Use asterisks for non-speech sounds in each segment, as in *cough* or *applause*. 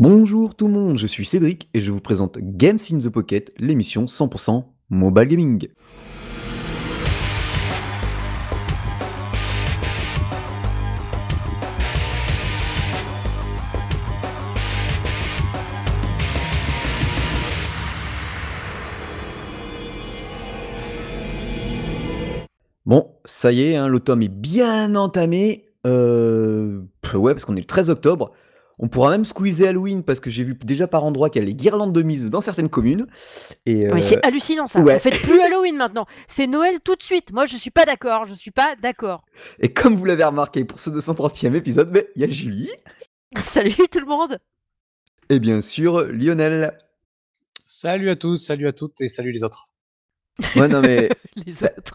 Bonjour tout le monde, je suis Cédric et je vous présente Games in the Pocket, l'émission 100% mobile gaming. Bon, ça y est, hein, l'automne est bien entamé. Euh, ouais, parce qu'on est le 13 octobre. On pourra même squeezer Halloween parce que j'ai vu déjà par endroit qu'il y a les guirlandes de mise dans certaines communes. Et, Oui, euh, c'est hallucinant ça. ouais. On fait plus Halloween maintenant. C'est Noël tout de suite. Moi, je suis pas d'accord. Je suis pas d'accord. et comme vous l'avez remarqué pour ce 230e épisode, mais il y a Julie *laughs* Salut tout le monde. et bien sûr Lionel. Salut à tous, salut à toutes et salut les autres. Ouais, non mais *laughs* Les autres.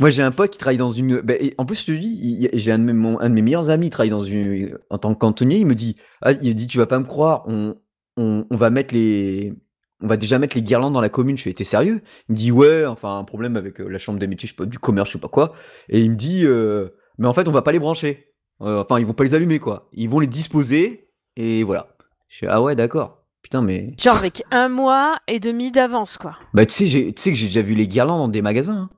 Moi j'ai un pote qui travaille dans une. bah, et en plus, je te dis, j'ai un de mes, mon- un de mes meilleurs amis qui travaille dans une en tant que cantonnier. Il me dit, ah, il dit, tu vas pas me croire, on, on, on va mettre les. On va déjà mettre les guirlandes dans la commune. Je fais, t'es sérieux? Il me dit, ouais, enfin, un problème avec euh, la chambre des métiers, je sais pas, du commerce, je sais pas quoi. Et il me dit, euh, mais en fait, on va pas les brancher. Euh, enfin, ils vont pas les allumer, quoi. Ils vont les disposer, et voilà. Je fais, ah ouais, d'accord. Putain, mais. Genre avec un mois et demi d'avance, quoi. Bah, tu sais, tu sais que j'ai déjà vu les guirlandes dans des magasins. hein.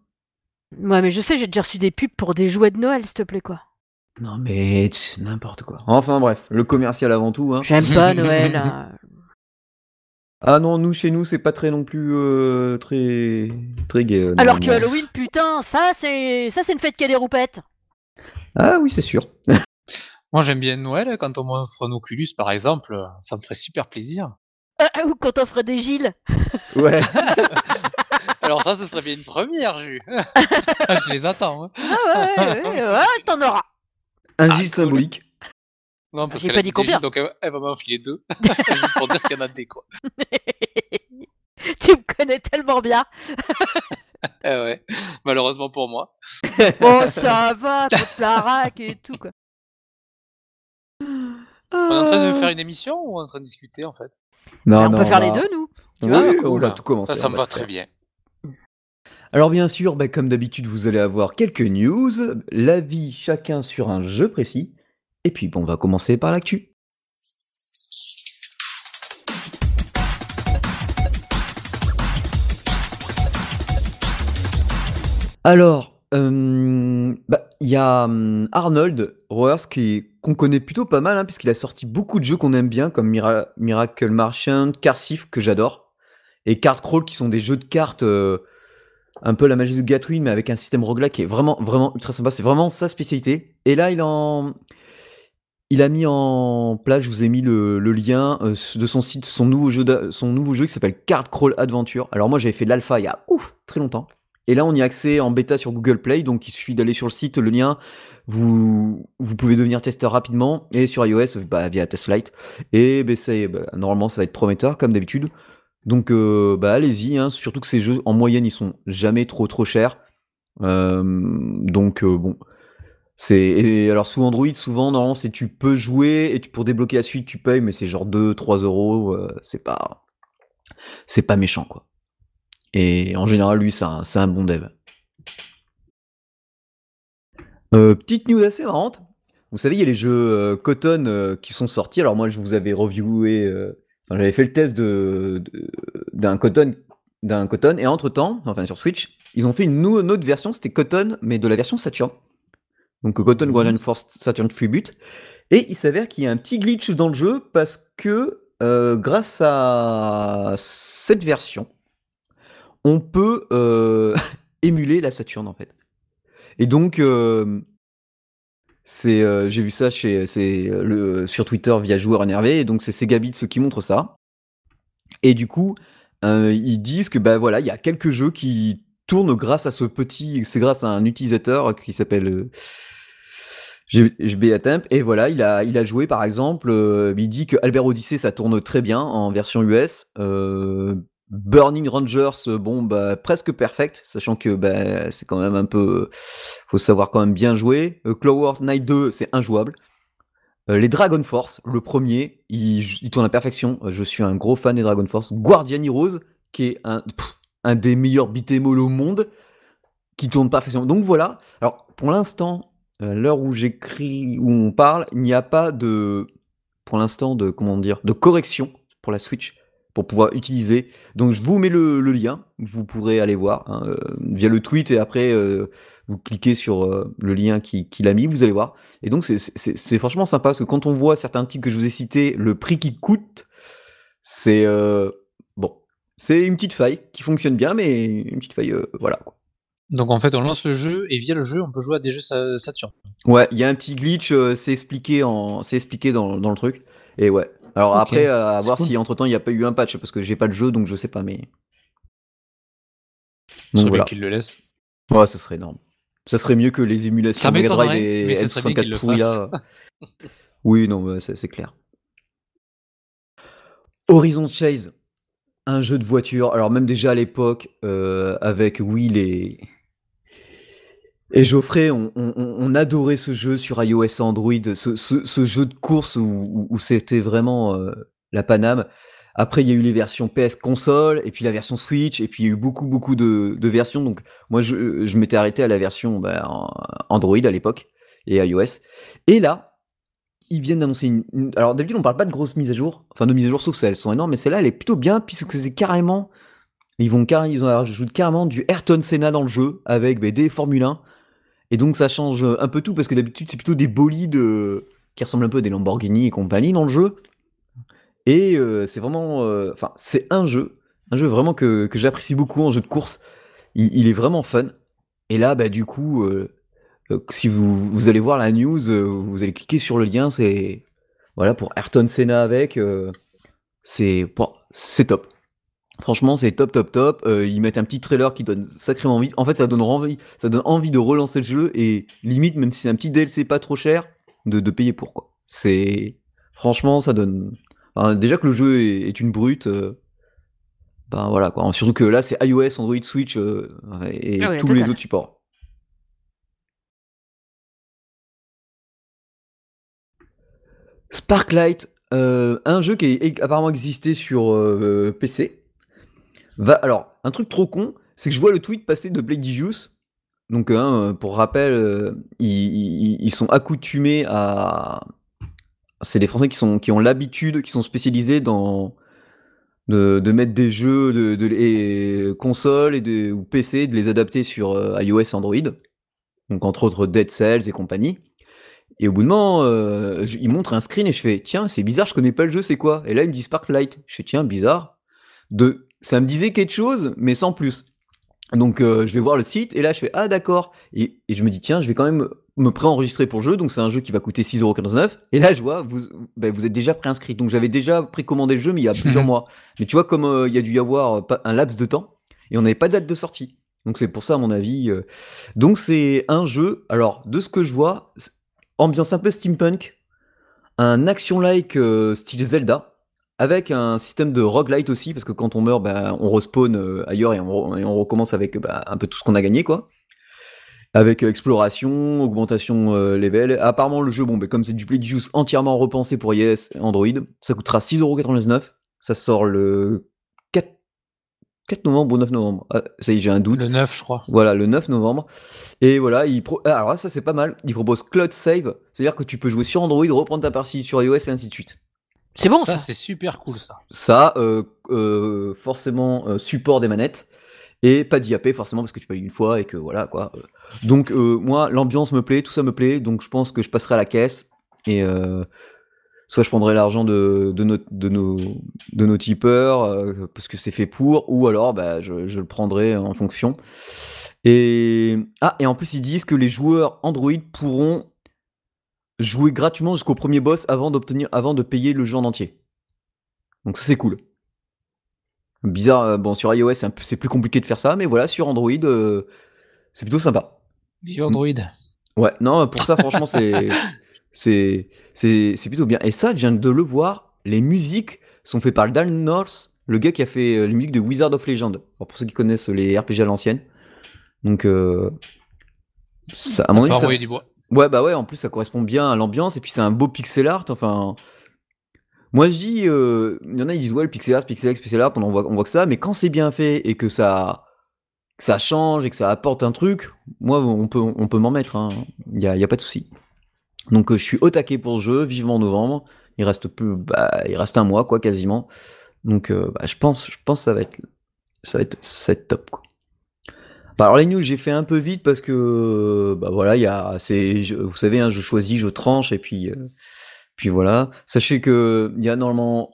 Ouais, mais je sais, j'ai déjà reçu des pubs pour des jouets de Noël, s'il te plaît, quoi. Non, mais tch, n'importe quoi. Enfin, bref, le commercial avant tout. Hein. J'aime pas Noël. hein. *laughs* Ah non, nous, chez nous, c'est pas très non plus euh, très, très gay. euh, Alors que normalement. Halloween, putain, ça c'est ça c'est une fête qui a des roupettes. Ah oui, c'est sûr. *laughs* Moi j'aime bien Noël, quand on m'offre un Oculus par exemple, ça me ferait super plaisir. Ah, ou quand on ferait des Gilles. Ouais. *laughs* Alors ça, ce serait bien une première, Jus. *laughs* Je les attends. hein. Ah ouais, ouais, ouais, ouais, t'en auras. Un Ah, Gilles cool. symbolique. Non, parce J'ai qu'elle pas a dit combien. Gilles, donc elle, elle va m'en filer deux. *laughs* *laughs* Juste pour dire qu'il y en a des, quoi. tu me connais tellement bien. Eh ouais, malheureusement pour moi. Bon, ça va, contre la raque et tout, quoi. On est en train de faire une émission ou on est en train de discuter en fait? Non, on non, peut faire les deux, nous. tu oui, vois. on va tout commencer. Ça, me va très bien. Alors bien sûr, bah, comme d'habitude, vous allez avoir quelques news, l'avis chacun sur un jeu précis, et puis bon, on va commencer par l'actu. Alors, euh, bah, il y a hum, Arnold Roers qui qu'on connaît plutôt pas mal, hein, puisqu'il a sorti beaucoup de jeux qu'on aime bien, comme Mira- Miracle Marchand, Carsif, que j'adore, et Card Crawl, qui sont des jeux de cartes euh, un peu la magie de Gatwin, mais avec un système roguelike qui est vraiment, vraiment ultra sympa. C'est vraiment sa spécialité. Et là, il a mis en place, je vous ai mis le, lien euh, de son site, son nouveau jeu, son nouveau jeu qui s'appelle Card Crawl Adventure. Alors moi j'avais fait l'alpha il y a ouf, très longtemps. Et là on y a accès en bêta sur Google Play, donc il suffit d'aller sur le site, le lien, vous, vous pouvez devenir testeur rapidement, et sur iOS bah, via TestFlight. Et bah, bah, normalement ça va être prometteur comme d'habitude. Donc euh, bah allez-y, hein, surtout que ces jeux en moyenne ils sont jamais trop trop chers. Euh, donc euh, bon, c'est alors sous Android souvent normalement c'est tu peux jouer et pour débloquer la suite tu payes mais c'est genre 2-3 euros, euh, c'est pas c'est pas méchant quoi. Et en général lui c'est un, un bon dev. Petite news assez marrante. Vous savez, il y a les jeux Cotton qui sont sortis. Alors moi, je vous avais reviewé, enfin, j'avais fait le test de d'un Cotton, d'un Cotton, et entre temps, enfin sur Switch, ils ont fait une, autre version. C'était Cotton, mais de la version Saturn. Donc euh, Cotton Mhm. Guardian Force Saturn Tribute. Et il s'avère qu'il y a un petit glitch dans le jeu parce que euh, grâce à cette version, on peut euh, *laughs* émuler la Saturn en fait. Et donc, euh, c'est, euh, j'ai vu ça chez, c'est euh, le sur Twitter via joueur énervé. Et donc c'est Segabit qui montrent ça. Et du coup, euh, ils disent que bah voilà, il y a quelques jeux qui tournent grâce à ce petit, c'est grâce à un utilisateur qui s'appelle GB Attempt. Et voilà, il a, il a joué par exemple, euh, il dit que Albert Odyssey ça tourne très bien en version US. Burning Rangers, euh, bon bah presque perfect, sachant que bah, c'est quand même un peu, faut savoir quand même bien jouer. Euh, Clover Knight 2, c'est injouable. Euh, les Dragon Force, le premier, il, tourne à perfection. Euh, Je suis un gros fan des Dragon Force. Guardian Heroes, qui est un, un des meilleurs beat'em au monde, qui tourne parfaitement. Donc voilà. Alors pour l'instant, à l'heure où j'écris, où on parle, il n'y a pas de pour l'instant de comment dire de correction pour la Switch pour pouvoir utiliser. Donc je vous mets le, le lien, vous pourrez aller voir hein, euh, via le tweet et après euh, vous cliquez sur euh, le lien qu'il qui a mis, vous allez voir. Et donc c'est- franchement sympa parce que quand on voit certains titres que je vous ai cités, le prix qui coûte, c'est bon, c'est une petite faille qui fonctionne bien, mais une petite faille, voilà. quoi. Donc en fait, on lance le jeu et via le jeu, on peut jouer à des jeux Sa- Saturn. Ouais, il y a un petit glitch, c'est expliqué en, c'est expliqué dans, dans le truc. Et ouais. Alors après, euh, à voir cool. si entre temps il n'y a pas eu un patch parce que j'ai pas de jeu donc je sais pas, mais. Donc voilà. qu'il le laisse. Ouais, ce serait énorme. Ça serait mieux que les émulations Mega Drive et mais ce serait bien qu'il N64 le pourries fasse. là. *laughs* *laughs* Oui, non, c'est clair. Horizon Chase, un jeu de voiture. Alors même déjà à l'époque, euh, avec Will et, et Geoffrey, on, on- on adorait ce jeu sur iOS et Android, ce, ce- ce jeu de course où, où- où c'était vraiment euh, la Paname. Après, il y a eu les versions PS console, et puis la version Switch, et puis il y a eu beaucoup, beaucoup de, de versions. Donc, moi, je, je m'étais arrêté à la version bah, Android à l'époque, et iOS. Et là, ils viennent d'annoncer une, Alors, d'habitude, on parle pas de grosses mises à jour, enfin de mises à jour, sauf celles sont énormes, mais celle-là, elle est plutôt bien, puisque c'est carrément. Ils vont car... ils ont rajouté carrément du Ayrton Senna dans le jeu, avec bah, des Formule 1. Et donc, ça change un peu tout, parce que d'habitude, c'est plutôt des bolides euh, qui ressemblent un peu à des Lamborghini et compagnie dans le jeu. Et euh, c'est vraiment. euh, Enfin, c'est un jeu, un jeu vraiment que, j'apprécie beaucoup en jeu de course. Il, est vraiment fun. Et là, bah, du coup, euh, euh, si vous, allez voir la news, euh, vous allez cliquer sur le lien. C'est. Voilà, pour Ayrton Senna avec. euh, c'est bon, c'est top. Franchement, c'est top, top, top. Euh, ils mettent un petit trailer qui donne sacrément envie. En fait, ça donne envie, ça donne envie de relancer le jeu et limite, même si c'est un petit DLC pas trop cher, de, de payer pour quoi. C'est franchement, ça donne. enfin, déjà que le jeu est, est une brute. euh, ben voilà quoi. Surtout que là, c'est iOS, Android, Switch euh, et Ah oui, tous les autres supports. Sparklight, un jeu qui est apparemment existé sur PC. Alors, un truc trop con, c'est que je vois le tweet passer de Blake Juice. Donc, hein, pour rappel, euh, ils, ils- ils sont accoutumés à. C'est des Français qui, sont, qui ont l'habitude, qui sont spécialisés dans. De, mettre des jeux de, consoles de, ou PC, de les adapter sur euh, iOS Android. Donc, entre autres, Dead Cells et compagnie. Et au bout de moment, euh, je- il montre un screen et je fais tiens, c'est bizarre, je connais pas le jeu, c'est quoi? Et là, il me dit Sparklight. Je fais tiens, bizarre. De, ça me disait quelque chose, mais sans plus. Donc, euh, je vais voir le site et là, je fais ah d'accord. Et, et je me dis tiens, je vais quand même me préenregistrer pour le jeu. Donc, c'est un jeu qui va coûter 6,99€. Et là, je vois, vous, ben, vous êtes déjà préinscrit. Donc, j'avais déjà précommandé le jeu, mais il y a *laughs* plusieurs mois. Mais tu vois, comme euh, il y a dû y avoir euh, un laps de temps et on n'avait pas de date de sortie. Donc, c'est pour ça, à mon avis. euh, Donc, c'est un jeu. Alors, de ce que je vois, ambiance un peu steampunk, un action-like euh, style Zelda, avec un système de roguelite aussi, parce que quand on meurt, bah, on respawn euh, ailleurs et on, et on recommence avec bah, un peu tout ce qu'on a gagné, quoi. Avec euh, exploration, augmentation euh, level. Apparemment, le jeu, bon, bah, comme c'est du Play Juice entièrement repensé pour iOS et Android, ça coûtera 6,99€. Ça sort le 4, 4 novembre ou 9 novembre. Ah, ça y est, j'ai un doute. Le 9, je crois. Voilà, le 9 novembre. Et voilà, il pro... ah, alors là, ça c'est pas mal. Il propose Cloud Save, c'est-à-dire que tu peux jouer sur Android, reprendre ta partie sur iOS et ainsi de suite. C'est bon ça, ça. c'est super cool ça. Ça, euh, euh, forcément, euh, support des manettes. Et pas d'IAP, forcément, parce que tu payes une fois et que voilà, quoi. Donc, euh, moi, l'ambiance me plaît, tout ça me plaît, donc je pense que je passerai à la caisse. Et euh, soit je prendrai l'argent de, de, nos, de, nos, de nos tipeurs, euh, parce que c'est fait pour, ou alors bah, je, je le prendrai en fonction. Et, ah, et en plus, ils disent que les joueurs Android pourront jouer gratuitement jusqu'au premier boss avant d'obtenir, avant de payer le jeu en entier. Donc ça c'est cool. Bizarre, euh, bon sur iOS c'est plus compliqué de faire ça, mais voilà sur Android euh, c'est plutôt sympa. Vive Android. Ouais, non pour ça franchement c'est *laughs* c'est c'est c'est plutôt bien. Et ça, je viens de le voir, les musiques sont faites par Dan North, le gars qui a fait euh, les musiques de Wizard of Legend. Alors, pour ceux qui connaissent les RPG à l'ancienne. Donc ça, à mon avis, ça- envoyer du bois. Ouais, bah ouais, en plus ça correspond bien à l'ambiance, et puis c'est un beau pixel art, enfin... Moi je dis, euh, il y en a ils disent ouais le pixel art, pixel art, pixel art, on, voit, on voit que ça, mais quand c'est bien fait et que ça, ça change et que ça apporte un truc, moi on peut, on peut m'en mettre, il hein. n'y a, y a pas de souci. Donc euh, je suis au taquet pour ce jeu, vivement novembre, Il reste peu, bah, il reste un mois, quoi, quasiment. Donc, euh, bah, je pense, je pense que ça va être, ça va être, ça va être top, quoi. Bah, alors les news, j'ai fait un peu vite parce que, bah voilà, il y a, c'est, vous savez, hein, je choisis, je tranche et puis, euh, puis voilà. Sachez que il y a normalement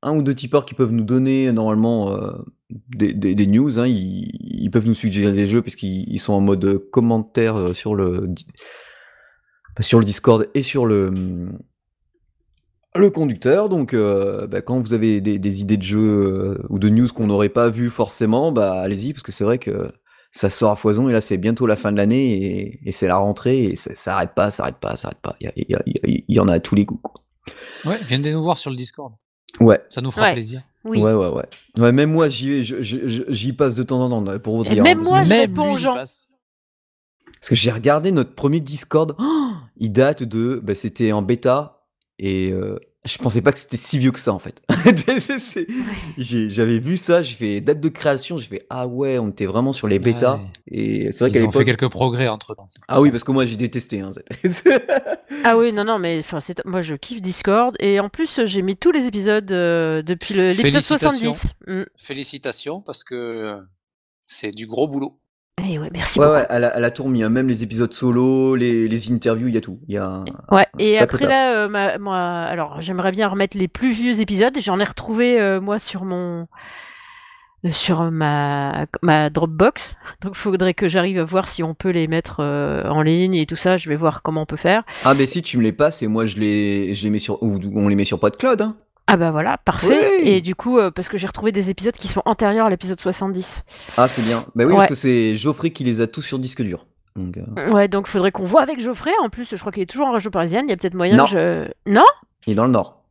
un ou deux tipeurs qui peuvent nous donner normalement euh, des, news. hein. Ils, peuvent nous suggérer des jeux puisqu'ils ils sont en mode commentaire euh, sur le di- sur le Discord et sur le le conducteur. Donc, bah, quand vous avez des, idées de jeux ou de news qu'on n'aurait pas vu forcément, bah allez-y parce que c'est vrai que ça sort à foison et là c'est bientôt la fin de l'année et, et c'est la rentrée et ça, ça arrête pas, ça arrête pas, ça arrête pas. Il y, en a à tous les coups. quoi. Ouais, viens nous voir sur le Discord. Ouais. Ça nous fera Ouais. plaisir. Oui. Ouais, ouais, ouais. Ouais, même moi, j'y vais, je- je- je- j'y passe de temps en temps, pour vous Et dire. même hein, moi, parce, je Même réponds aux gens. passe. parce que j'ai regardé notre premier Discord, oh, il date de, bah, c'était en bêta, et euh, je pensais pas que c'était si vieux que ça, en fait. *laughs* J'avais vu ça, j'ai fait date de création, j'ai fait, ah ouais, on était vraiment sur les bêtas, Ouais. et c'est vrai qu'à ont fait l'époque... quelques progrès entre temps. Ah oui, parce que moi, j'ai détesté. Hein, *laughs* Ah oui, non, non, mais enfin, c'est... moi je kiffe Discord et en plus j'ai mis tous les épisodes euh, depuis le- l'épisode Félicitations. 70. Mm. Félicitations parce que c'est du gros boulot. Eh ouais, merci ouais, beaucoup. ouais, elle a, elle a tout remis, hein, même les épisodes solo, les, les interviews, il y a tout. Il y a Ouais, et après taf. là, euh, ma- moi, alors j'aimerais bien remettre les plus vieux épisodes. J'en ai retrouvé euh, moi sur mon euh, sur ma ma Dropbox. *laughs* Donc faudrait que j'arrive à voir si on peut les mettre euh, en ligne et tout ça. Je vais voir comment on peut faire. Ah, mais si tu me les passes, et moi, je les, je les mets sur, ou on les met sur PodCloud, hein. Ah bah voilà, parfait. Oui. Et du coup, euh, parce que j'ai retrouvé des épisodes qui sont antérieurs à l'épisode 70. Ah, c'est bien. Bah oui, Ouais. parce que c'est Geoffrey qui les a tous sur disque dur. Donc, euh, Ouais, donc faudrait qu'on voit avec Geoffrey. En plus, je crois qu'il est toujours en région parisienne. Il y a peut-être moyen Non. que je. Non? Il est dans le Nord.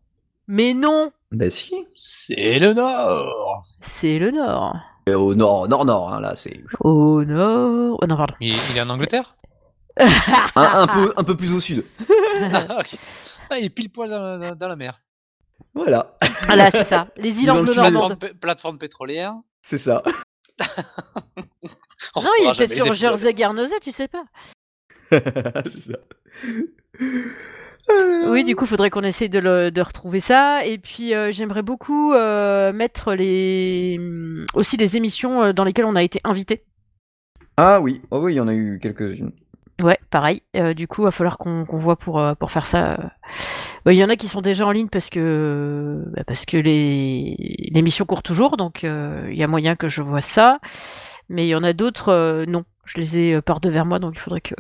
Mais non Bah si. C'est le Nord. C'est le Nord. Et au Nord, Nord, Nord, hein, là, c'est Au Nord. Oh non, pardon. Il, il est en Angleterre? Un, un peu, un peu plus au sud. *laughs* ah, ok. Ah, il est pile poil dans, dans- dans la mer. Voilà, Ah là, c'est ça. Les îles anglo-normandes. Plateforme, pé- plateforme pétrolière. c'est ça. On Non, il est peut-être sur. Jersey Guernesey, tu sais pas. *laughs* c'est ça. Oui, du coup, faudrait qu'on essaye de, le- de retrouver ça. Et puis, euh, j'aimerais beaucoup euh, mettre les hum, aussi les émissions euh, dans lesquelles on a été invité. Ah oui, oh oui, il y en a eu quelques-unes. Ouais, pareil. Euh, du coup, il va falloir qu'on voit pour, euh, pour faire ça. Bah, Il y en a qui sont déjà en ligne parce que, bah, parce que les l'émission court toujours, donc euh, il y a moyen que je vois ça. Mais il y en a d'autres, euh, non. Je les ai euh, par devers moi, donc il faudrait que.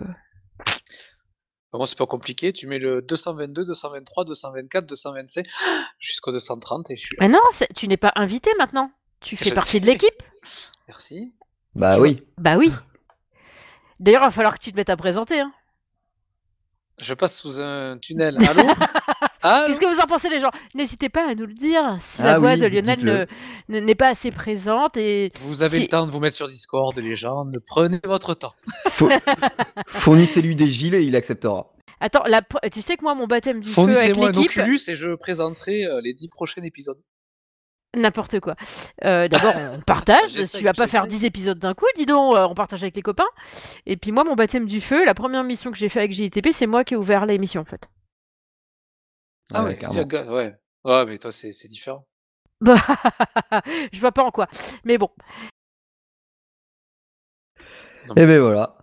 Bah, Moi, c'est pas compliqué. Tu mets le 222, 223, 224, 225 jusqu'au 230 et je suis là. Mais non, c'est- tu n'es pas invité maintenant. Tu fais Je partie sais. de l'équipe. Merci. Bah Tu oui. Bah oui. D'ailleurs, il va falloir que tu te mettes à présenter. Hein. Je passe sous un tunnel. Allô *laughs* Allô Qu'est-ce que vous en pensez, les gens? N'hésitez pas à nous le dire si Ah la voix oui, de Lionel ne- n'est pas assez présente. Et Vous avez Si- le temps de vous mettre sur Discord, les gens. Ne prenez votre temps. Faut- Fournissez-lui des gilets, il acceptera. attends, la... tu sais que moi, mon baptême du feu avec Fournissez-moi un l'équipe, Oculus et je présenterai euh, les 10 prochains épisodes. N'importe quoi. Euh, D'abord, on partage. *laughs* Tu vas pas faire. 10 épisodes d'un coup, dis donc. euh, on partage avec les copains. Et puis moi, mon baptême du feu, la première mission que j'ai fait avec JTP, c'est moi qui ai ouvert l'émission en fait. Ah Ouais, gars, ouais. Ouais, mais toi, c'est c'est différent. Bah, *laughs* je vois pas en quoi. Mais bon. Et ben voilà.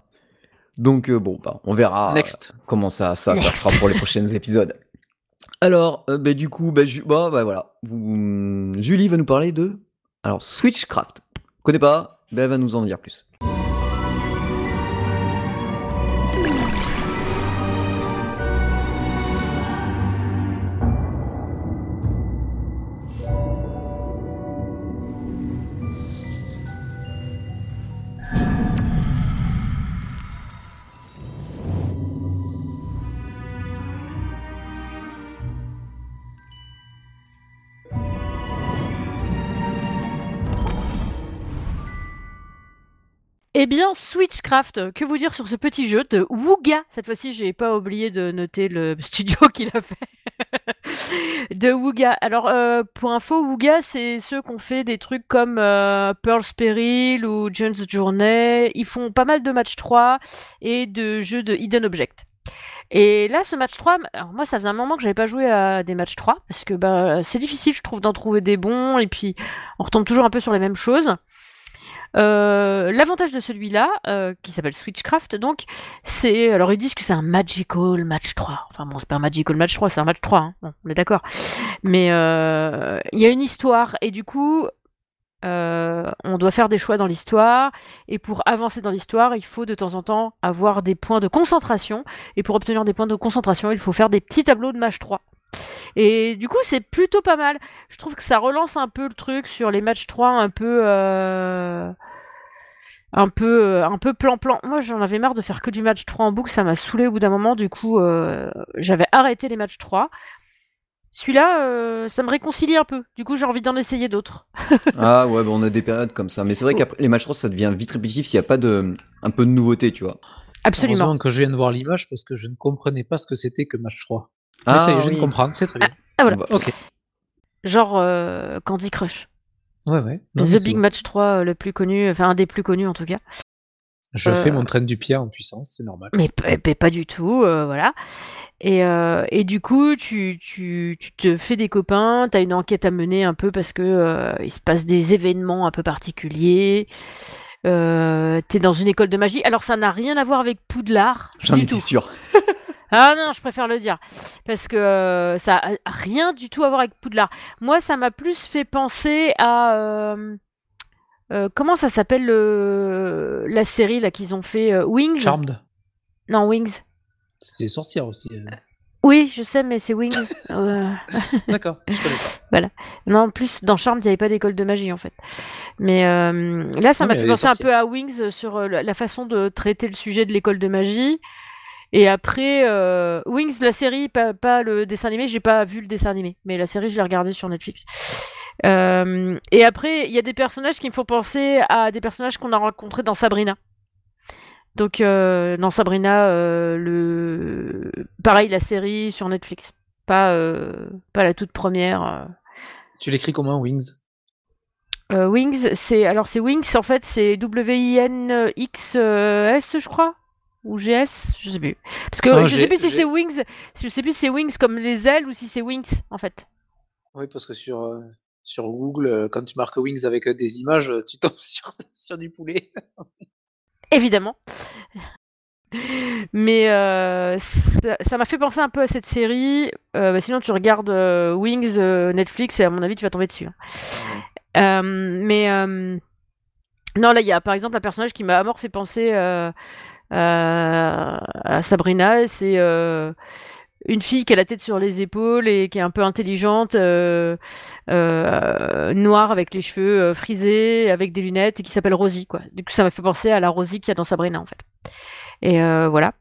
Donc euh, bon, bah, on verra. Next. comment ça, ça, ça sera pour les prochains *laughs* épisodes. Alors, euh, bah, du coup, bah, bah, bah, voilà. Julie va nous parler de alors Switchcraft. Connais pas, bah, elle va nous en dire plus. Eh bien, Switchcraft, que vous dire sur ce petit jeu de Wooga? Cette fois-ci, j'ai pas oublié de noter le *laughs* studio qu'il a fait. de Wooga. Alors, euh, pour info, Wooga, c'est ceux qui ont fait des trucs comme euh, Pearl's Peril ou Jones Journey. Ils font pas mal de match 3 et de jeux de Hidden Object. Et là, ce match 3, alors moi, ça faisait un moment que j'avais pas joué à des matchs 3, parce que bah, c'est difficile, je trouve, d'en trouver des bons, et puis on retombe toujours un peu sur les mêmes choses. Euh, l'avantage de celui-là, euh, qui s'appelle Switchcraft, donc, c'est. Alors, ils disent que c'est un Magical Match 3. Enfin, bon, c'est pas un Magical Match 3, c'est un match 3, hein. bon, on est d'accord. Mais euh, il y a une histoire, et du coup, on doit faire des choix dans l'histoire, et pour avancer dans l'histoire, il faut de temps en temps avoir des points de concentration, et pour obtenir des points de concentration, il faut faire des petits tableaux de match 3. Et du coup, c'est plutôt pas mal. Je trouve que ça relance un peu le truc sur les matchs 3 un peu. Euh, un peu euh, un peu plan-plan. Moi, j'en avais marre de faire que du match 3 en boucle, ça m'a saoulé au bout d'un moment. Du coup, euh, j'avais arrêté les matchs 3. Celui-là, ça me réconcilie un peu. Du coup, j'ai envie d'en essayer d'autres. *laughs* ah ouais, bon, on a des périodes comme ça. Mais c'est vrai oh. qu'après les matchs 3, ça devient vite répétitif s'il n'y a pas de un peu de nouveauté, tu vois. Absolument. Heureusement que je viens de voir l'image parce que je ne comprenais pas ce que c'était que match 3. Ah, ça y est, je viens de comprendre, c'est très bien. Ah, voilà. Ok. Genre euh, Candy Crush. Ouais, ouais. The Big Match 3, euh, le plus connu, enfin un des plus connus en tout cas. Je fais euh, mon train du pied en puissance, c'est normal. Mais, pas du tout, voilà. Et, et, du coup, tu, tu, tu, te fais des copains, tu as une enquête à mener un peu parce que il se passe des événements un peu particuliers. Euh, t'es dans une école de magie. Alors ça n'a rien à voir avec Poudlard. J'en étais sûr. *laughs* Ah non, je préfère le dire. Parce que euh, ça a rien du tout à voir avec Poudlard. Moi, ça m'a plus fait penser à. Euh, euh, comment ça s'appelle la série là qu'ils ont fait Wings? Charmed. Non, Wings. C'est sorcière aussi. Oui, je sais, mais c'est Wings. *laughs* D'accord, *laughs* Voilà. Non, en plus, dans Charmed, il n'y avait pas d'école de magie, en fait. Mais là, ça m'a fait penser un peu à Wings sur la façon de traiter le sujet de l'école de magie. Et après, euh, Wings, la série, pas, le dessin animé, j'ai pas vu le dessin animé, mais la série, je l'ai regardée sur Netflix. Euh, et après, il y a des personnages qui me font penser à des personnages qu'on a rencontrés dans Sabrina. Donc, euh, dans Sabrina, le... pareil, la série sur Netflix. Pas, pas la toute première. Tu l'écris comment, Wings? Wings, c'est alors c'est Wings en fait c'est W I N X S je crois ou GS, je sais plus. Parce que je sais plus si c'est Wings, je sais plus si c'est Wings comme les ailes ou si c'est Wings en fait. Oui, parce que sur, euh, sur Google, euh, quand tu marques Wings avec euh, des images, tu tombes *laughs* sur, sur du poulet. Évidemment. Mais ça m'a fait penser un peu à cette série. Bah, sinon, tu regardes Wings Netflix et à mon avis, tu vas tomber dessus. Hein. mais non, là, il y a par exemple un personnage qui m'a à mort fait penser euh, à Sabrina. C'est euh, une fille qui a la tête sur les épaules et qui est un peu intelligente, euh, noire avec les cheveux frisés, avec des lunettes et qui s'appelle Rosie. Quoi. Du coup, ça m'a fait penser à la Rosie qu'il y a dans Sabrina en fait. Et voilà.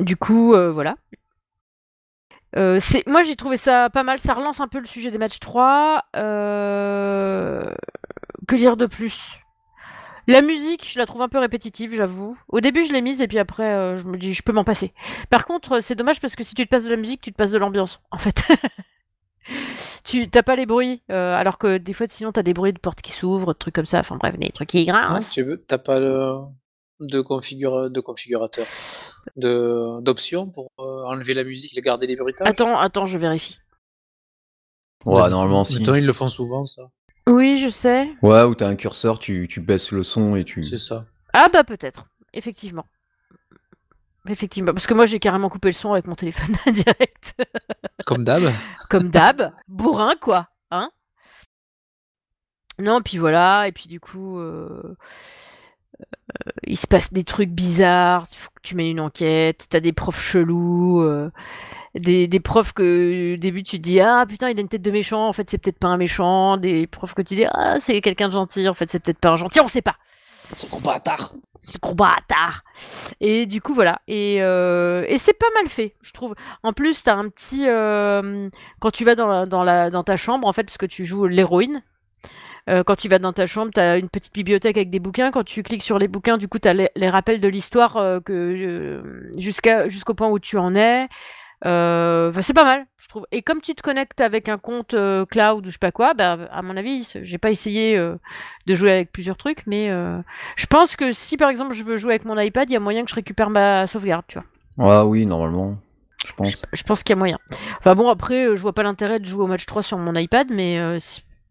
du coup, voilà. moi j'ai trouvé ça pas mal, ça relance un peu le sujet des matchs 3. Que dire de plus? La musique, je la trouve un peu répétitive, j'avoue. Au début, je l'ai mise et puis après, euh, je me dis, je peux m'en passer. Par contre, c'est dommage parce que si tu te passes de la musique, tu te passes de l'ambiance, en fait. *laughs* tu t'as pas les bruits, euh, alors que des fois, sinon, t'as des bruits de portes qui s'ouvrent, de trucs comme ça. Enfin bref, des trucs qui grincent. tu veux, t'as pas de, de configurateur, de d'options pour euh, enlever la musique et garder les bruitages? Attends, attends, je vérifie. Ouais, normalement, si. Attends, ils le font souvent, ça. Oui, je sais. Ouais, où t'as un curseur, tu, tu baisses le son et tu. C'est ça. Ah bah peut-être, effectivement. Effectivement, parce que moi j'ai carrément coupé le son avec mon téléphone *laughs* direct. Comme d'hab. Comme d'hab, bourrin quoi, hein Non, puis voilà, et puis du coup, euh, il se passe des trucs bizarres, il faut que tu mènes une enquête, t'as des profs chelous, euh, des, des, profs que au début tu te dis ah putain il a une tête de méchant, en fait c'est peut-être pas un méchant, des profs que tu dis ah c'est quelqu'un de gentil, en fait c'est peut-être pas un gentil, on sait pas. C'est combat à tard. combat à tard. Et du coup voilà, et, euh, et c'est pas mal fait, je trouve. En plus t'as un petit quand tu vas dans, la, dans, la, dans ta chambre en fait parce que tu joues l'héroïne euh, quand tu vas dans ta chambre, tu as une petite bibliothèque avec des bouquins. Quand tu cliques sur les bouquins, du coup, tu as les, rappels de l'histoire euh, que euh, jusqu'à jusqu'au point où tu en es. Bah, c'est pas mal, je trouve et comme tu te connectes avec un compte, cloud ou je sais pas quoi, bah, à mon avis, j'ai pas essayé, de jouer avec plusieurs trucs, mais je pense que si, par exemple, je veux jouer avec mon iPad, il y a moyen que je récupère ma sauvegarde, tu vois? Ah oui, normalement, je pense. Je pense qu'il y a moyen. Enfin bon, après, je vois pas l'intérêt de jouer au match 3 sur mon iPad, mais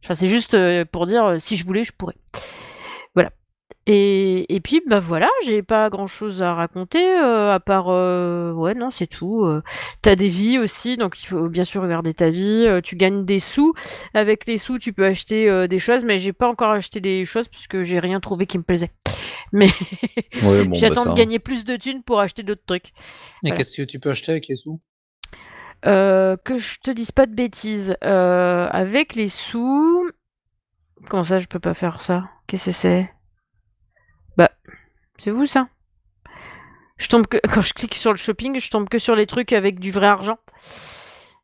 enfin, c'est juste, heu, pour dire, heu, si je voulais, je pourrais. Voilà et et puis, bah, voilà, j'ai pas grand-chose à raconter, heu, à part, ouais, non, c'est tout, tu des vies aussi, donc il faut bien sûr regarder ta vie, tu gagnes des sous. Avec les sous, tu peux acheter, des choses, mais j'ai pas encore acheté des choses puisque j'ai rien trouvé qui me plaisait. *laughs* Mais Ouais, bon, bah, j'attends ça de gagner plus de thunes pour acheter d'autres trucs. Et Voilà. qu'est-ce que tu peux acheter avec les sous? Heu, que je te dise pas de bêtises, heu, avec les sous comment ça je peux pas faire ça? Qu'est-ce que c'est? Bah, c'est vous ça? Je tombe que *laughs* quand je clique sur le shopping, je tombe que sur les trucs avec du vrai argent.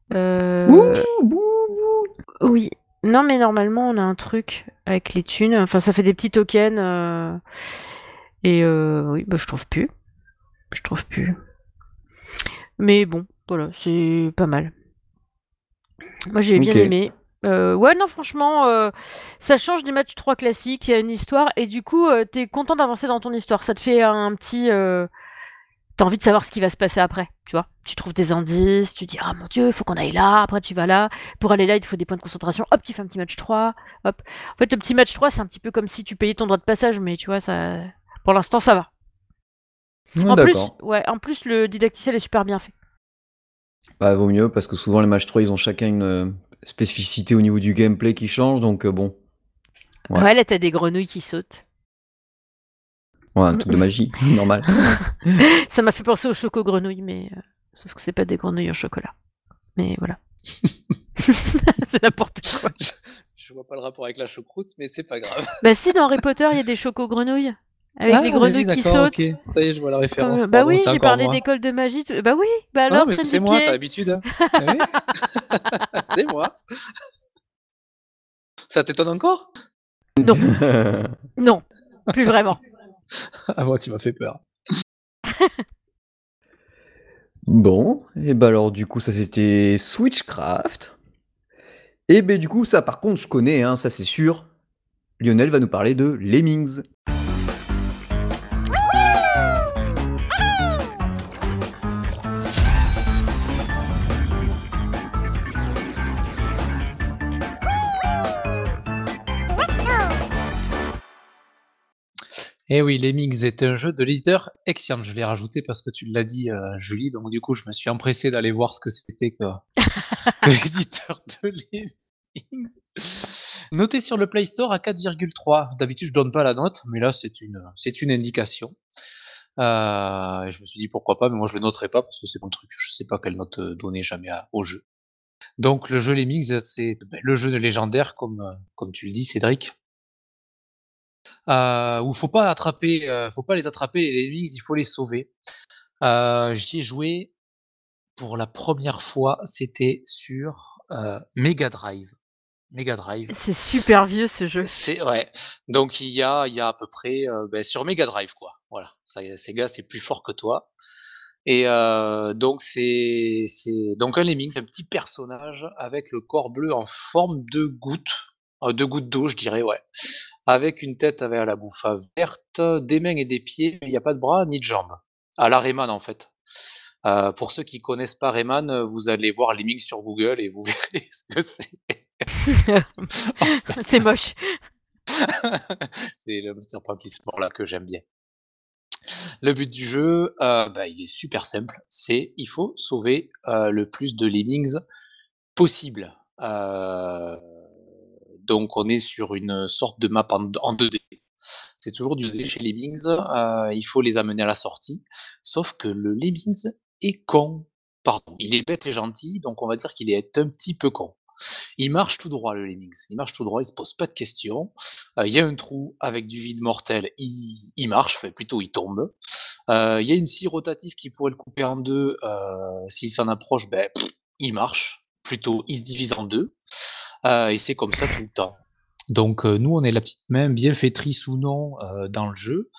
Bouh, bouh. oui. Non, mais normalement, on a un truc avec les thunes, enfin ça fait des petits tokens, et oui, bah, je trouve plus. Je trouve plus. Mais bon, voilà, c'est pas mal. Moi, j'ai bien aimé. Heu, ouais, non, franchement, heu, ça change des matchs 3 classiques, il y a une histoire et du coup, heu, tu content d'avancer dans ton histoire. Ça te fait un petit, tu envie de savoir ce qui va se passer après, tu vois? Tu trouves des indices, tu dis: «Ah mon Dieu, il faut qu'on aille là», après tu vas là. Pour aller là, il te faut des points de concentration. Hop, tu fais un petit match 3, hop. En fait, le petit match 3, c'est un petit peu comme si tu payais ton droit de passage, mais tu vois, ça pour l'instant, ça va. Ouais, En plus d'accord. ouais, en plus, le didacticiel est super bien fait. Bah, vaut mieux parce que souvent les matchs 3, ils ont chacun une, heu, spécificité au niveau du gameplay qui change donc heu, bon. Ouais. Ouais, là, tu des grenouilles qui sautent. Ouais, un truc de magie, *laughs* normal. Ça m'a fait penser aux choco grenouilles, mais heu, sauf que c'est pas des grenouilles au chocolat. Mais voilà. *laughs* C'est n'importe quoi. Je je vois pas le rapport avec la choucroute, mais c'est pas grave. Bah si, dans Harry Potter, il y a des choco grenouilles avec Ah les oui, grenouilles oui, qui sautent. Ça y est, je vois la référence, Heu, bah pardon, oui, j'ai parlé d'école de magie, bah oui, bah Ah alors traîne c'est moi, tu as pied. l'habitude, hein. *laughs* Ah oui. *laughs* C'est moi. Ça t'étonne encore? Non. *laughs* Non, plus vraiment. Ah moi, tu m'as fait peur. Bon et bah, alors du coup ça c'était Switchcraft et beh, du coup ça par contre je connais, hein, ça c'est sûr. Lionel va nous parler de Lemmings. Eh oui, Lemmings est un jeu de l'éditeur Exiant. Je l'ai rajouté parce que tu l'as dit, heu, Julie, donc du coup, je me suis empressé d'aller voir ce que c'était que *laughs* que l'éditeur de Lemmings. Noté sur le Play Store à 4,3. D'habitude, je donne pas la note, mais là, c'est une, c'est une indication. Heu, je me suis dit: «Pourquoi pas?» mais moi je le noterai pas parce que c'est mon truc. Je sais pas quelle note, heu, donner jamais à au jeu. Donc le jeu Lemmings, c'est, beh, le jeu de légendaire comme, comme tu le dis Cédric. Heu, où faut pas attraper, heu, faut pas les attraper les Lemmings, il faut les sauver. Heu, j'y ai joué pour la première fois, c'était sur, Mega Drive. Mega Drive. C'est super vieux ce jeu. C'est ouais, donc il y a il y a à peu près, beh, sur Mega Drive quoi, voilà. Ça Sega c'est plus fort que toi et donc c'est c'est donc un lemming, c'est un petit personnage avec le corps bleu en forme de goutte, heu, de goutte d'eau je dirais, ouais. Avec une tête avec la bouffe verte, des mains et des pieds, il y a pas de bras ni de jambes. À la Rayman en fait. Heu, pour ceux qui connaissent pas Rayman, heu, vous allez voir Lemmings sur Google et vous *laughs* verrez ce que c'est. C'est moche. *laughs* C'est le serpent qui se mord là que j'aime bien. Le but du jeu, bah, il est super simple, c'est il faut sauver, le plus de lemmings possible. Donc on est sur une sorte de map en en 2D. C'est toujours du 2D chez Lemmings, heu, il faut les amener à la sortie. Sauf que le Lemmings est con. Pardon, il est bête et gentil, donc on va dire qu'il est un petit peu con. Il marche tout droit le Lemmings, il marche tout droit, il se pose pas de questions. Heu, il y a un trou avec du vide mortel, il marche, enfin plutôt il tombe. Heu, il y a une scie rotative qui pourrait le couper en 2, heu, s'il s'en approche, beh, il marche, plutôt il se divise en 2, heu et c'est comme ça tout le temps. Donc heu, nous on est la petite main bienfaitrice ou non, heu, dans le jeu,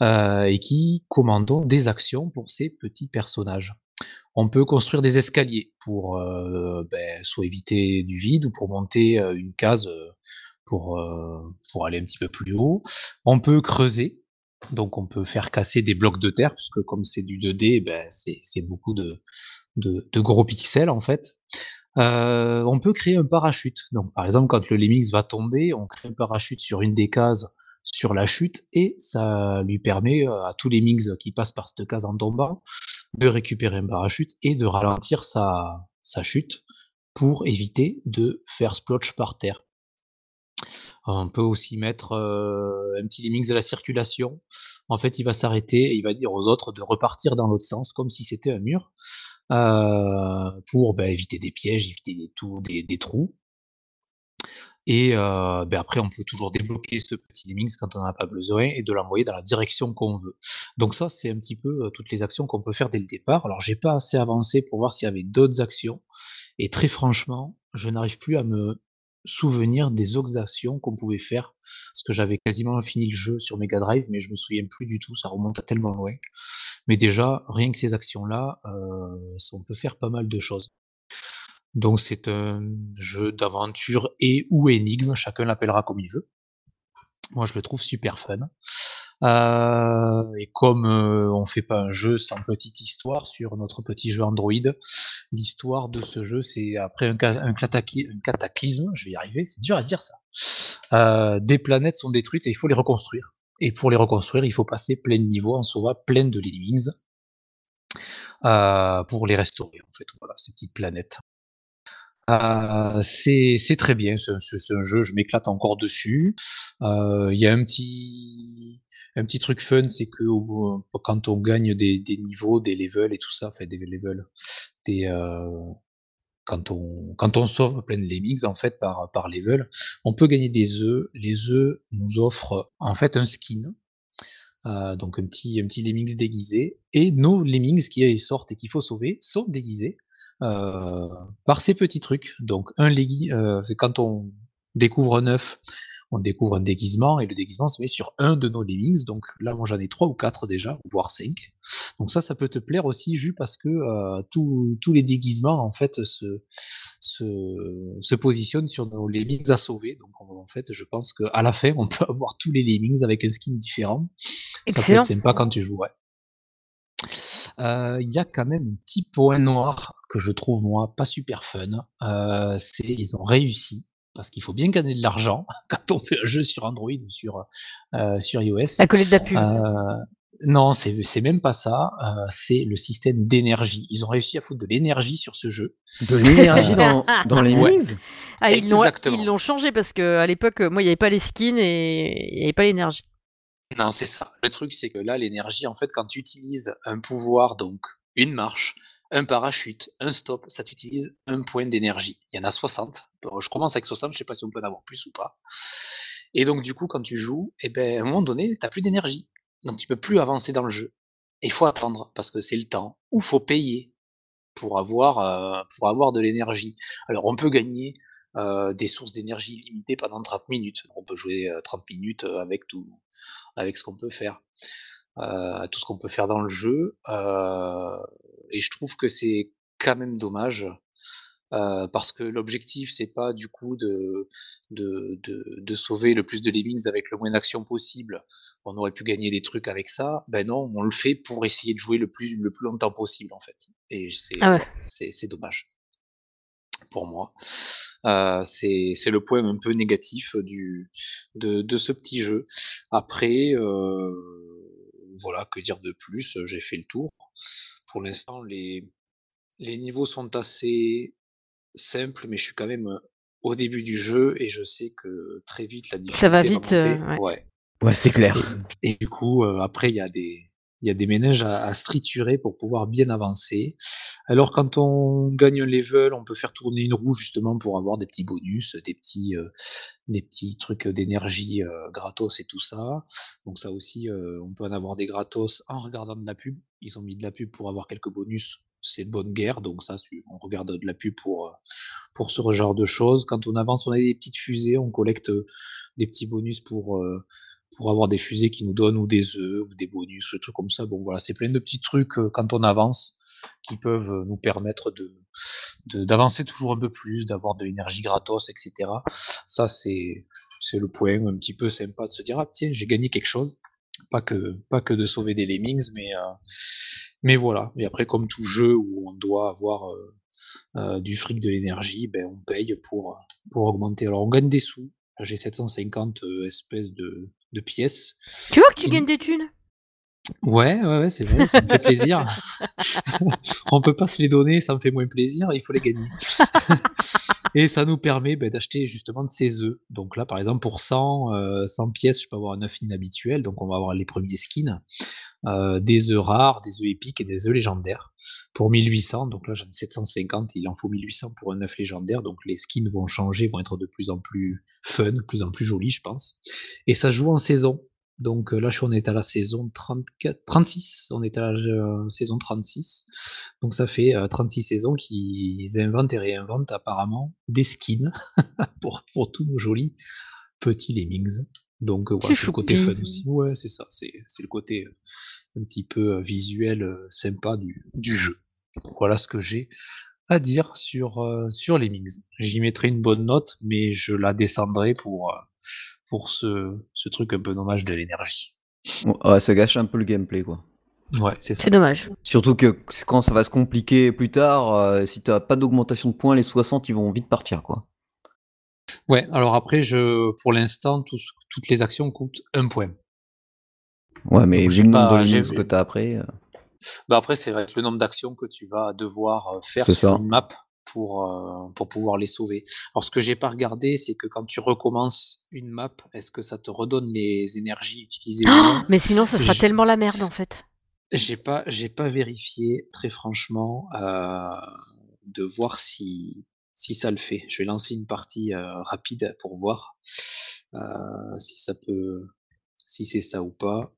et qui commandons des actions pour ces petits personnages. On peut construire des escaliers pour ben, soit éviter du vide ou pour monter une case pour, pour aller un petit peu plus haut. On peut creuser, donc on peut faire casser des blocs de terre, puisque comme c'est du 2D, ben, c'est beaucoup de, de, gros pixels en fait. On peut créer un parachute. Donc par exemple, quand le Lemmings va tomber, on crée un parachute sur une des cases sur la chute et ça lui permet à tous les mix qui passent par cette case en tombant de récupérer un parachute et de ralentir sa, chute pour éviter de faire splotch par terre. On peut aussi mettre un petit lemmings de la circulation. En fait, il va s'arrêter et il va dire aux autres de repartir dans l'autre sens, comme si c'était un mur, pour bah, éviter des pièges, éviter des, trous. Et ben après, on peut toujours débloquer ce petit lemmings quand on n'en a pas besoin et de l'envoyer dans la direction qu'on veut. Donc ça, c'est un petit peu toutes les actions qu'on peut faire dès le départ. Alors, j'ai pas assez avancé pour voir s'il y avait d'autres actions. Et très franchement, je n'arrive plus à me souvenir des autres actions qu'on pouvait faire. J'avais quasiment fini le jeu sur Mega Drive, mais je me souviens plus du tout, ça remonte à tellement loin. Mais déjà, rien que ces actions-là, on peut faire pas mal de choses. Donc c'est un jeu d'aventure et ou énigme, chacun l'appellera comme il veut. Moi je le trouve super fun. Euh, et comme euh, on fait pas un jeu sans petite histoire sur notre petit jeu Android, l'histoire de ce jeu c'est après un, cataclysme, je vais y arriver, c'est dur à dire ça. Euh, des planètes sont détruites et il faut les reconstruire. Et pour les reconstruire, il faut passer plein de niveaux en sauvant plein de lemmings pour les restaurer en fait. Voilà, ces petites planètes. Euh, c'est très bien, c'est un jeu, je m'éclate encore dessus. Euh, il y a un petit un petit truc fun, c'est que quand on gagne des niveaux, des levels et tout ça, enfin des levels, des, euh, quand on quand on sauve plein de lemmings en fait par par level, on peut gagner des œufs. Les œufs nous offrent en fait un skin, donc un petit un petit lemmings déguisé et nos lemmings qui sortent et qu'il faut sauver sont déguisés. Euh, par ces petits trucs. Donc un euh, quand on découvre un œuf, on découvre un déguisement et le déguisement se met sur un de nos lemmings. Donc là, moi j'en ai trois ou quatre déjà, voire cinq. Donc ça, ça peut te plaire aussi, juste parce que euh, tous les déguisements en fait se, se, se, positionnent sur nos lemmings à sauver. Donc en fait, je pense qu'à la fin, on peut *laughs* avoir tous les lemmings avec un skin différent. Ça peut être sympa quand tu joues. Ouais. Il y a quand même un petit point noir que je trouve moi pas super fun. Euh, c'est ils ont réussi parce qu'il faut bien gagner de l'argent *laughs* quand on fait un jeu sur Android ou sur euh, sur iOS. À côté de la pub. Euh, non, c'est c'est même pas ça. Euh, c'est le système d'énergie. Ils ont réussi à foutre de l'énergie sur ce jeu. De l'énergie *laughs* dans, dans les ouais. ah, ils l'ont ils l'ont changé parce que à l'époque, moi, il n'y avait pas les skins et il n'y avait pas l'énergie. Non, c'est ça. Le truc, c'est que là, l'énergie, en fait, quand tu utilises un pouvoir, donc une marche, un parachute, un stop, ça t'utilise un point d'énergie. Il y en a 60. je commence avec 60, je sais pas si on peut en avoir plus ou pas. Et donc, du coup, quand tu joues, eh ben, à un moment donné, tu n'as plus d'énergie. Donc, tu peux plus avancer dans le jeu. Et il faut attendre, parce que c'est le temps, ou faut payer pour avoir, euh, pour avoir de l'énergie. Alors, on peut gagner euh, des sources d'énergie limitées pendant 30 minutes. On peut jouer 30 euh, minutes avec tout, avec ce qu'on peut faire. tout ce qu'on peut faire dans le jeu et je trouve que c'est quand même dommage. Euh, parce que l'objectif c'est pas du coup de, de, de, sauver le plus de lemmings avec le moins d'action possible. On aurait pu gagner des trucs avec ça. Ben non, on le fait pour essayer de jouer le plus, le plus longtemps possible en fait. Et c'est ah c'est dommage pour moi. Euh, c'est le point un peu négatif du, de, de ce petit jeu. Après, euh, voilà, que dire de plus J'ai fait le tour pour l'instant, les, les niveaux sont assez simples, mais je suis quand même au début du jeu et je sais que très vite la difficulté Ça va vite. ouais. ouais, c'est clair. Et, du coup, après, il y a des. Il y a des ménages à, à, striturer pour pouvoir bien avancer. Alors quand on gagne un level, on peut faire tourner une roue justement pour avoir des petits bonus, des petits, des petits trucs d'énergie gratos et tout ça. Donc ça aussi, on peut en avoir des gratos en regardant de la pub ils ont mis de la pub pour avoir quelques bonus. C'est de bonne guerre, donc ça, on regarde de la pub pour, euh, pour ce genre de choses. Quand on avance, on a des petites fusées, on collecte euh, des petits bonus pour, euh, pour avoir des fusées qui nous donnent ou des œufs ou des bonus, des trucs comme ça. Bon, voilà, c'est plein de petits trucs quand on avance qui peuvent nous permettre de d'avancer toujours un peu plus, d'avoir de l'énergie gratos, etc. Ça, c'est c'est le point un petit peu sympa de se dire ah tiens j'ai gagné quelque chose, pas que pas que de sauver des lemmings, mais euh, mais voilà. Et après comme tout jeu où on doit avoir euh, euh, du fric, de l'énergie, ben on paye pour pour augmenter. Alors on gagne des sous. J'ai 750 espèces de, de pièces. Tu vois que tu gagnes des thunes? Ouais, ouais, ouais, c'est vrai, ça me fait plaisir. *laughs* *laughs* On peut pas se les donner, ça me fait moins plaisir, il faut les gagner. *laughs* Et ça nous permet bah, d'acheter justement de ces œufs. Donc là, par exemple, pour 100, 100 euh, pièces, je peux avoir un œuf inhabituel, donc on va avoir les premiers skins, euh, des œufs rares, des œufs épiques et des œufs légendaires. Pour 1800, donc là j'en ai 750, il en faut 1800 pour un œuf légendaire, donc les skins vont changer, vont être de plus en plus fun, de plus en plus jolis, je pense. Et ça joue en saison. Donc là, je suis, on est à la saison 34, 36. On est à la euh, saison 36. Donc ça fait 36 saisons qu'ils inventent et réinventent apparemment des skins *laughs* pour, pour tous nos jolis petits lemmings. Donc voilà, c'est le côté fun aussi. Ouais, c'est ça. C'est le côté un petit peu visuel sympa du, du jeu. Voilà ce que j'ai à dire sur, sur Lemmings. J'y mettrai une bonne note, mais je la descendrai pour pour ce, ce truc un peu dommage de l'énergie. Ouais, ça gâche un peu le gameplay, quoi. Ouais, c'est ça. C'est dommage. Surtout que quand ça va se compliquer plus tard, euh, si t'as pas d'augmentation de points, les 60 ils vont vite partir, quoi. Ouais, alors après, je, pour l'instant, toutes les actions coûtent un point. Ouais, mais vu le nombre de que t'as après. Euh. Bah après, c'est vrai, le nombre d'actions que tu vas devoir euh, faire sur une map pour, euh, pour pouvoir les sauver. Alors ce que j'ai pas regardé, c'est que quand tu recommences une map, est-ce que ça te redonne les énergies utilisées oh Mais sinon, ce sera tellement la merde en fait. J'ai pas, j'ai pas vérifié très franchement euh, de voir si si ça le fait. Je vais lancer une partie euh, rapide pour voir si ça peut, si c'est ça ou pas.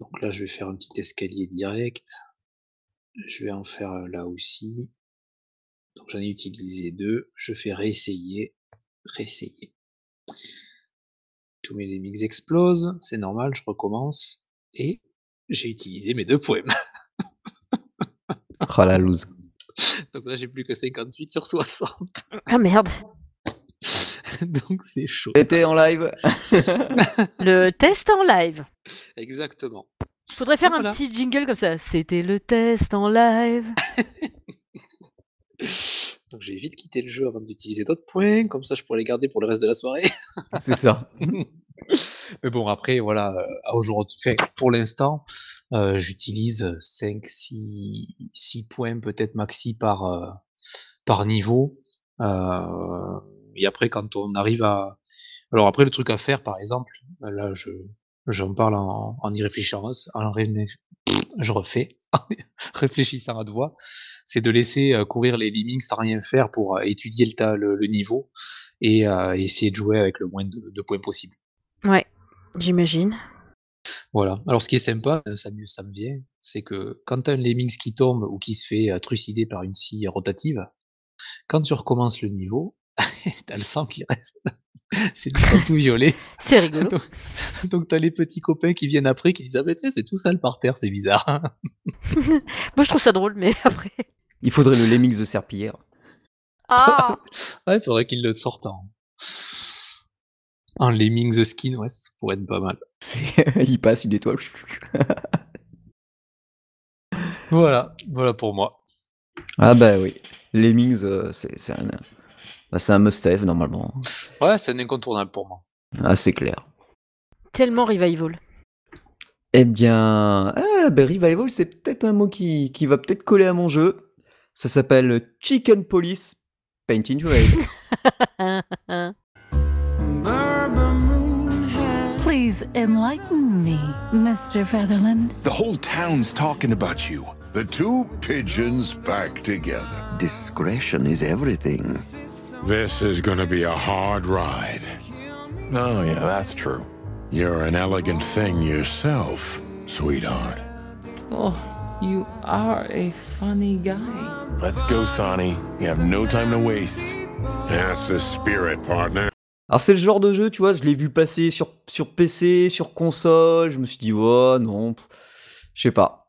Donc là, je vais faire un petit escalier direct. Je vais en faire là aussi. Donc j'en ai utilisé deux. Je fais réessayer, réessayer. Tous mes mix explosent, c'est normal, je recommence. Et j'ai utilisé mes deux poèmes. oh la loose. *laughs* Donc là, j'ai plus que 58 sur 60. Ah merde. *laughs* Donc c'est chaud. C'était en live. *laughs* le test en live. Exactement. Faudrait faire un petit jingle comme ça. C'était le test en live. *laughs* Donc j'ai vite quitté le jeu avant d'utiliser d'autres points, comme ça je pourrais les garder pour le reste de la soirée. *laughs* C'est ça. *laughs* Mais bon, après, voilà, euh, aujourd'hui, pour l'instant, euh, j'utilise 5, 6, 6 points peut-être maxi par, euh, par niveau. et après, quand on arrive à... Alors après, le truc à faire, par exemple, là, je, j'en parle en, en y réfléchissant, en, *clears throat* je refais, *laughs* réfléchissant à deux voix, c'est de laisser euh, courir les lemmings sans rien faire pour euh, étudier le, le, niveau et euh, essayer de jouer avec le moins de, points possible. Ouais, j'imagine. Voilà. Alors ce qui est sympa, ça, ça me vient, c'est que quand tu as un lemmings qui tombe ou qui se fait trucider par une scie rotative, quand tu recommences le niveau, *laughs* t'as le sang qui reste. *laughs* c'est du sang tout *laughs* violet. c'est rigolo. Donc, t'as les petits copains qui viennent après qui disent Ah, ben, c'est tout sale par terre, c'est bizarre. Moi, je trouve ça drôle, mais après. Il faudrait le Lemmings de Serpillière. Ah Ouais, il faudrait qu'il le sorte en. En Lemmings skin, ouais, ça pourrait être pas mal. il passe, il nettoie. voilà, voilà pour moi. Ah, bah oui. Lemmings, euh, c'est un bah, c'est un must-have normalement. Ouais, c'est un incontournable pour moi. Ah, c'est clair. Tellement revival. Eh bien, ah, ben revival, c'est peut-être un mot qui, qui va peut-être coller à mon jeu. Ça s'appelle Chicken Police Painting Red. *laughs* Please enlighten me, Mr. Featherland. The whole town's talking about you. The two pigeons back together. Discretion is everything. This is gonna be a hard ride. Oh, yeah, that's true. You're an elegant thing yourself, sweetheart. Oh, you are a funny guy. Let's go, Sonny. You have no time to waste. That's the spirit, partner. Alors c'est le genre de jeu, tu vois, je l'ai vu passer sur, sur PC, sur console, je me suis dit, oh non, je sais pas.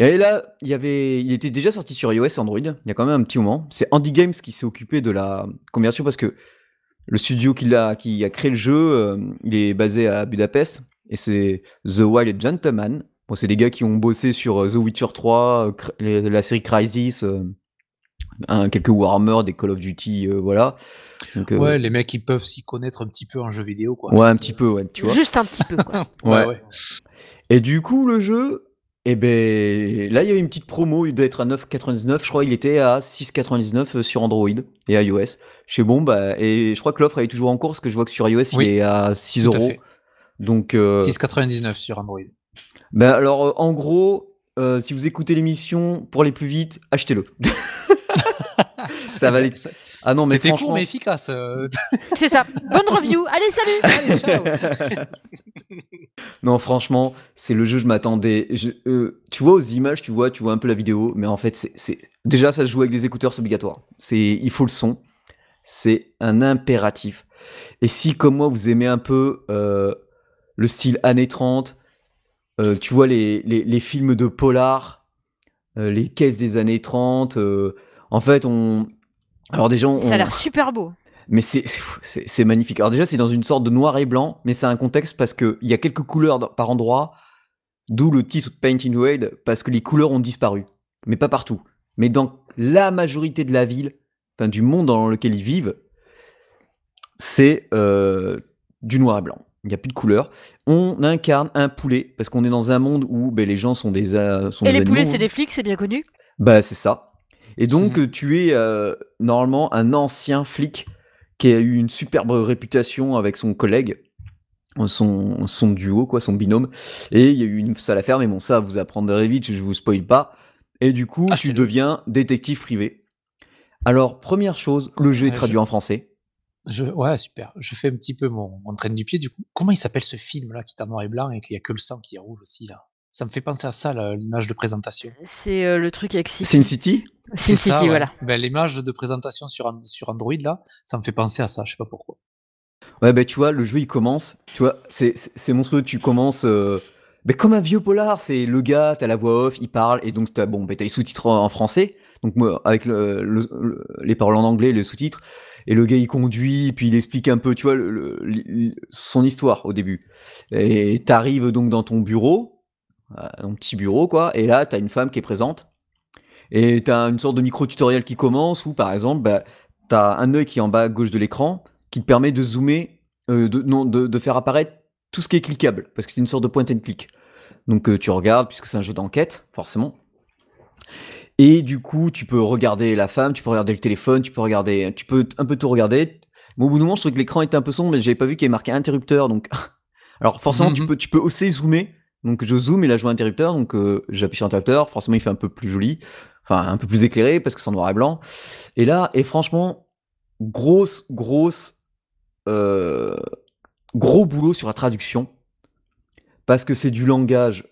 Et là, il y avait, il était déjà sorti sur iOS et Android. Il y a quand même un petit moment. C'est Andy Games qui s'est occupé de la conversion parce que le studio qui a, qui a créé le jeu, euh, il est basé à Budapest et c'est The Wild Gentleman. Bon, c'est des gars qui ont bossé sur euh, The Witcher 3, euh, les- la série Crysis, un- quelques Warhammer, des Call of Duty, euh, voilà. Donc, euh, Ouais, les mecs ils peuvent s'y connaître un petit peu en jeu vidéo quoi. ouais, un petit peu, ouais, tu vois. Juste un petit peu, quoi. *laughs* Ouais, Ouais. ouais. Et du coup, le jeu, eh ben, là, il y avait une petite promo, il doit être à 9,99. Je crois qu'il était à 6,99 sur Android et iOS. Je sais bon, bah, et je crois que l'offre est toujours en cours parce que je vois que sur iOS, Oui, il est à 6 tout à euros. Donc, euh, 6,99 sur Android. ben, alors, euh, en gros, euh, si vous écoutez l'émission, pour aller plus vite, achetez-le. *laughs* Ça va aller. Ça- Ah non, mais C'était franchement. court mais efficace. euh. C'est ça. Bonne review. Allez, salut Allez, ciao. *laughs* Non, franchement, c'est le jeu, je m'attendais. je- euh, tu vois aux images, tu vois, tu vois un peu la vidéo, mais en fait, c'est, c'est- déjà ça se joue avec des écouteurs, c'est obligatoire. C'est, il faut le son, c'est un impératif. Et si, comme moi, vous aimez un peu euh, le style années 30, euh, tu vois les, les, les films de polar, euh, les caisses des années 30, euh, en fait, on. Alors déjà, on, Ça a l'air super beau. mais c'est c'est c'est magnifique. Alors déjà, c'est dans une sorte de noir et blanc, mais c'est un contexte parce qu'il y a quelques couleurs par endroit, d'où le titre Paint in Wade, parce que les couleurs ont disparu. Mais pas partout. Mais dans la majorité de la ville, enfin du monde dans lequel ils vivent, c'est euh, du noir et blanc. Il n'y a plus de couleurs. On incarne un poulet, parce qu'on est dans un monde où ben, les gens sont des, euh, sont Et des les poulets, c'est des flics, c'est bien connu? Bah, c'est ça. Et donc, Mhm. euh, tu es euh, normalement un ancien flic qui a eu une superbe réputation avec son collègue, son, son duo, quoi, son binôme. Et il y a eu une sale affaire, mais bon, ça, vous apprendrez vite, je vous spoil pas. Et du coup, tu Achetez-le. deviens détective privé. Alors, première chose, le jeu est traduit je- en français. Je, ouais, super. Je fais un petit peu mon, mon traîne du pied du coup. Comment il s'appelle ce film là qui est en noir et blanc et qu'il y a que le sang qui est rouge aussi là? Ça me fait penser à ça, l'image de présentation. C'est euh, le truc avec City. Sin City? Sin ça, City, ouais. voilà. Ben, l'image de présentation sur, sur Android là, ça me fait penser à ça, je sais pas pourquoi. Ouais, bah tu vois, le jeu il commence, tu vois, c'est- monstrueux, tu commences euh, bah, comme un vieux polar, c'est le gars, t'as la voix off, il parle, et donc t'as bon, bah, t'as les sous-titres en, français, donc moi, avec le, le- le- les paroles en anglais, les sous-titres, et le gars il conduit, puis il explique un peu, tu vois, le- le- le- son histoire au début. Et t'arrives donc dans ton bureau, un petit bureau quoi, et là t'as une femme qui est présente, et t'as une sorte de micro-tutoriel qui commence, où par exemple, bah, t'as un œil qui est en bas à gauche de l'écran, qui te permet de zoomer, euh, de, non, de, de faire apparaître tout ce qui est cliquable, parce que c'est une sorte de point and click. Donc euh, tu regardes, puisque c'est un jeu d'enquête, forcément. Et du coup, tu peux regarder la femme, tu peux regarder le téléphone, tu peux regarder, tu peux un peu tout regarder. Bon, au bout d'un moment, je trouvais que l'écran était un peu sombre, mais j'avais pas vu qu'il y avait marqué interrupteur, donc. *laughs* Alors forcément, tu Mhm. peux, tu peux aussi zoomer. Donc je zoome et là je vois interrupteur, donc euh, j'appuie sur interrupteur. Forcément, il fait un peu plus joli, enfin un peu plus éclairé parce que c'est en noir et blanc. Et là, et franchement, grosse, grosse, euh, gros boulot sur la traduction parce que c'est du langage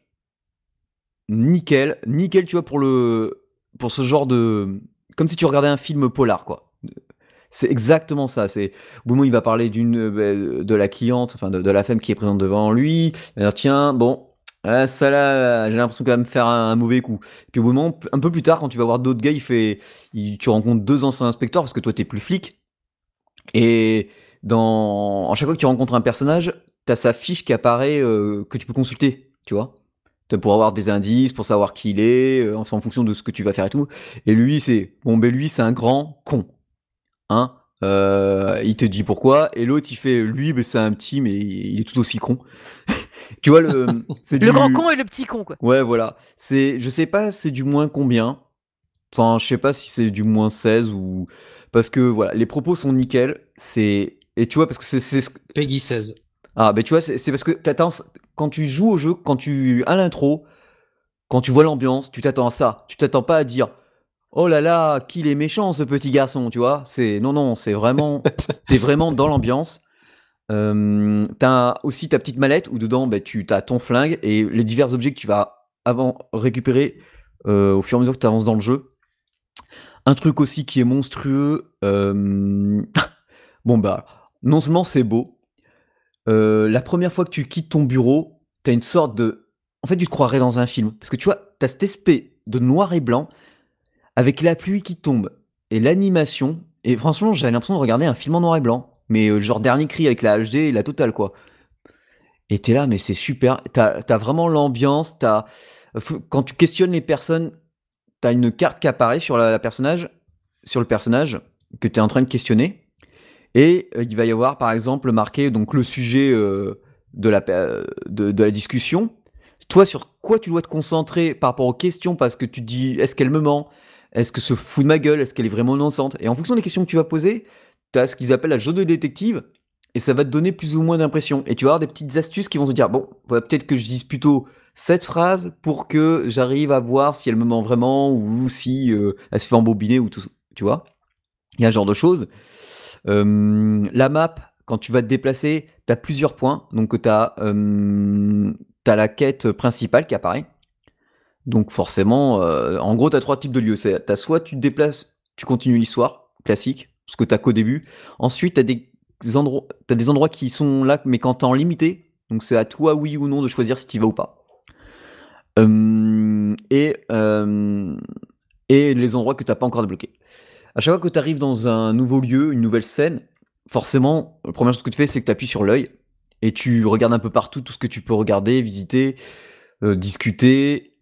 nickel, nickel, tu vois, pour le, pour ce genre de, comme si tu regardais un film polar, quoi. C'est exactement ça. C'est où il va parler d'une euh, de la cliente, enfin de, de la femme qui est présente devant lui. Il va dire tiens, bon, ah, ça là, j'ai l'impression quand même de faire un, mauvais coup. Puis au moment, un peu plus tard, quand tu vas voir d'autres gars, il tu rencontres deux anciens inspecteurs parce que toi t'es plus flic. Et dans, à chaque fois que tu rencontres un personnage, t'as sa fiche qui apparaît euh, que tu peux consulter, tu vois. Pour avoir des indices, pour savoir qui il est, euh, en fonction de ce que tu vas faire et tout. Et lui, c'est bon, ben un grand con, hein. Euh, il te dit pourquoi, et l'autre il fait lui, ben c'est un petit, mais il est tout aussi con. *laughs* tu vois le, c'est Le du- grand con et le petit con, quoi. Ouais, voilà. C'est, je sais pas, c'est du moins combien. Enfin, je sais pas si c'est du moins 16 ou parce que voilà, les propos sont nickel. C'est et tu vois parce que c'est c'est ce- Peggy c'est- 16. Ah, ben tu vois, c'est c'est parce que t'attends quand tu joues au jeu, quand tu à l'intro, quand tu vois l'ambiance, tu t'attends à ça. Tu t'attends pas à dire Oh là là, qu'il est méchant ce petit garçon, tu vois. C'est non non, c'est vraiment *laughs* t'es vraiment dans l'ambiance. T'as aussi ta petite mallette où dedans ben, tu as ton flingue et les divers objets que tu vas avant récupérer au fur et à mesure que tu avances dans le jeu. Un truc aussi qui est monstrueux. *laughs* bon bah non seulement c'est beau, la première fois que tu quittes ton bureau, t'as une sorte de. En fait, tu te croirais dans un film. Parce que tu vois, t'as cet aspect de noir et blanc avec la pluie qui tombe et l'animation. Et franchement, j'avais l'impression de regarder un film en noir et blanc. Mais euh, genre dernier cri avec la HD et la totale, quoi. Et t'es là, mais c'est super. T'as as vraiment l'ambiance. T'as quand tu questionnes les personnes, t'as une carte qui apparaît sur la, personnage, sur le personnage que t'es en train de questionner. Et euh, il va y avoir, par exemple, marqué donc le sujet euh, de, la, de, la discussion. Toi, sur quoi tu dois te concentrer par rapport aux questions? Parce que tu dis, est-ce qu'elle me ment? Est-ce que se fout de ma gueule? Est-ce qu'elle est vraiment innocente? Et en fonction des questions que tu vas poser, tu as ce qu'ils appellent la jaune de détective. Et ça va te donner plus ou moins d'impression. Et tu vas avoir des petites astuces qui vont te dire, bon, peut-être que je dise plutôt cette phrase pour que j'arrive à voir si elle me ment vraiment ou si euh, elle se fait embobiner ou tout, tu vois. Il y a ce genre de choses. Euh, la map, quand tu vas te déplacer, tu as plusieurs points. Donc tu as, la quête principale qui apparaît. Donc forcément, euh, en gros, tu as trois types de lieux. Tu as soit tu te déplaces, tu continues l'histoire, classique, ce que tu qu'au début. Ensuite, tu as des endroits, des endroits qui sont là, mais quand t'es en limité. Donc c'est à toi, oui ou non, de choisir si tu vas ou pas. Euh, et, euh, et les endroits que t'as pas encore débloqués. À chaque fois que tu arrives dans un nouveau lieu, une nouvelle scène, forcément, la première chose que tu fais, c'est que tu appuies sur l'œil et tu regardes un peu partout tout ce que tu peux regarder, visiter, euh, discuter.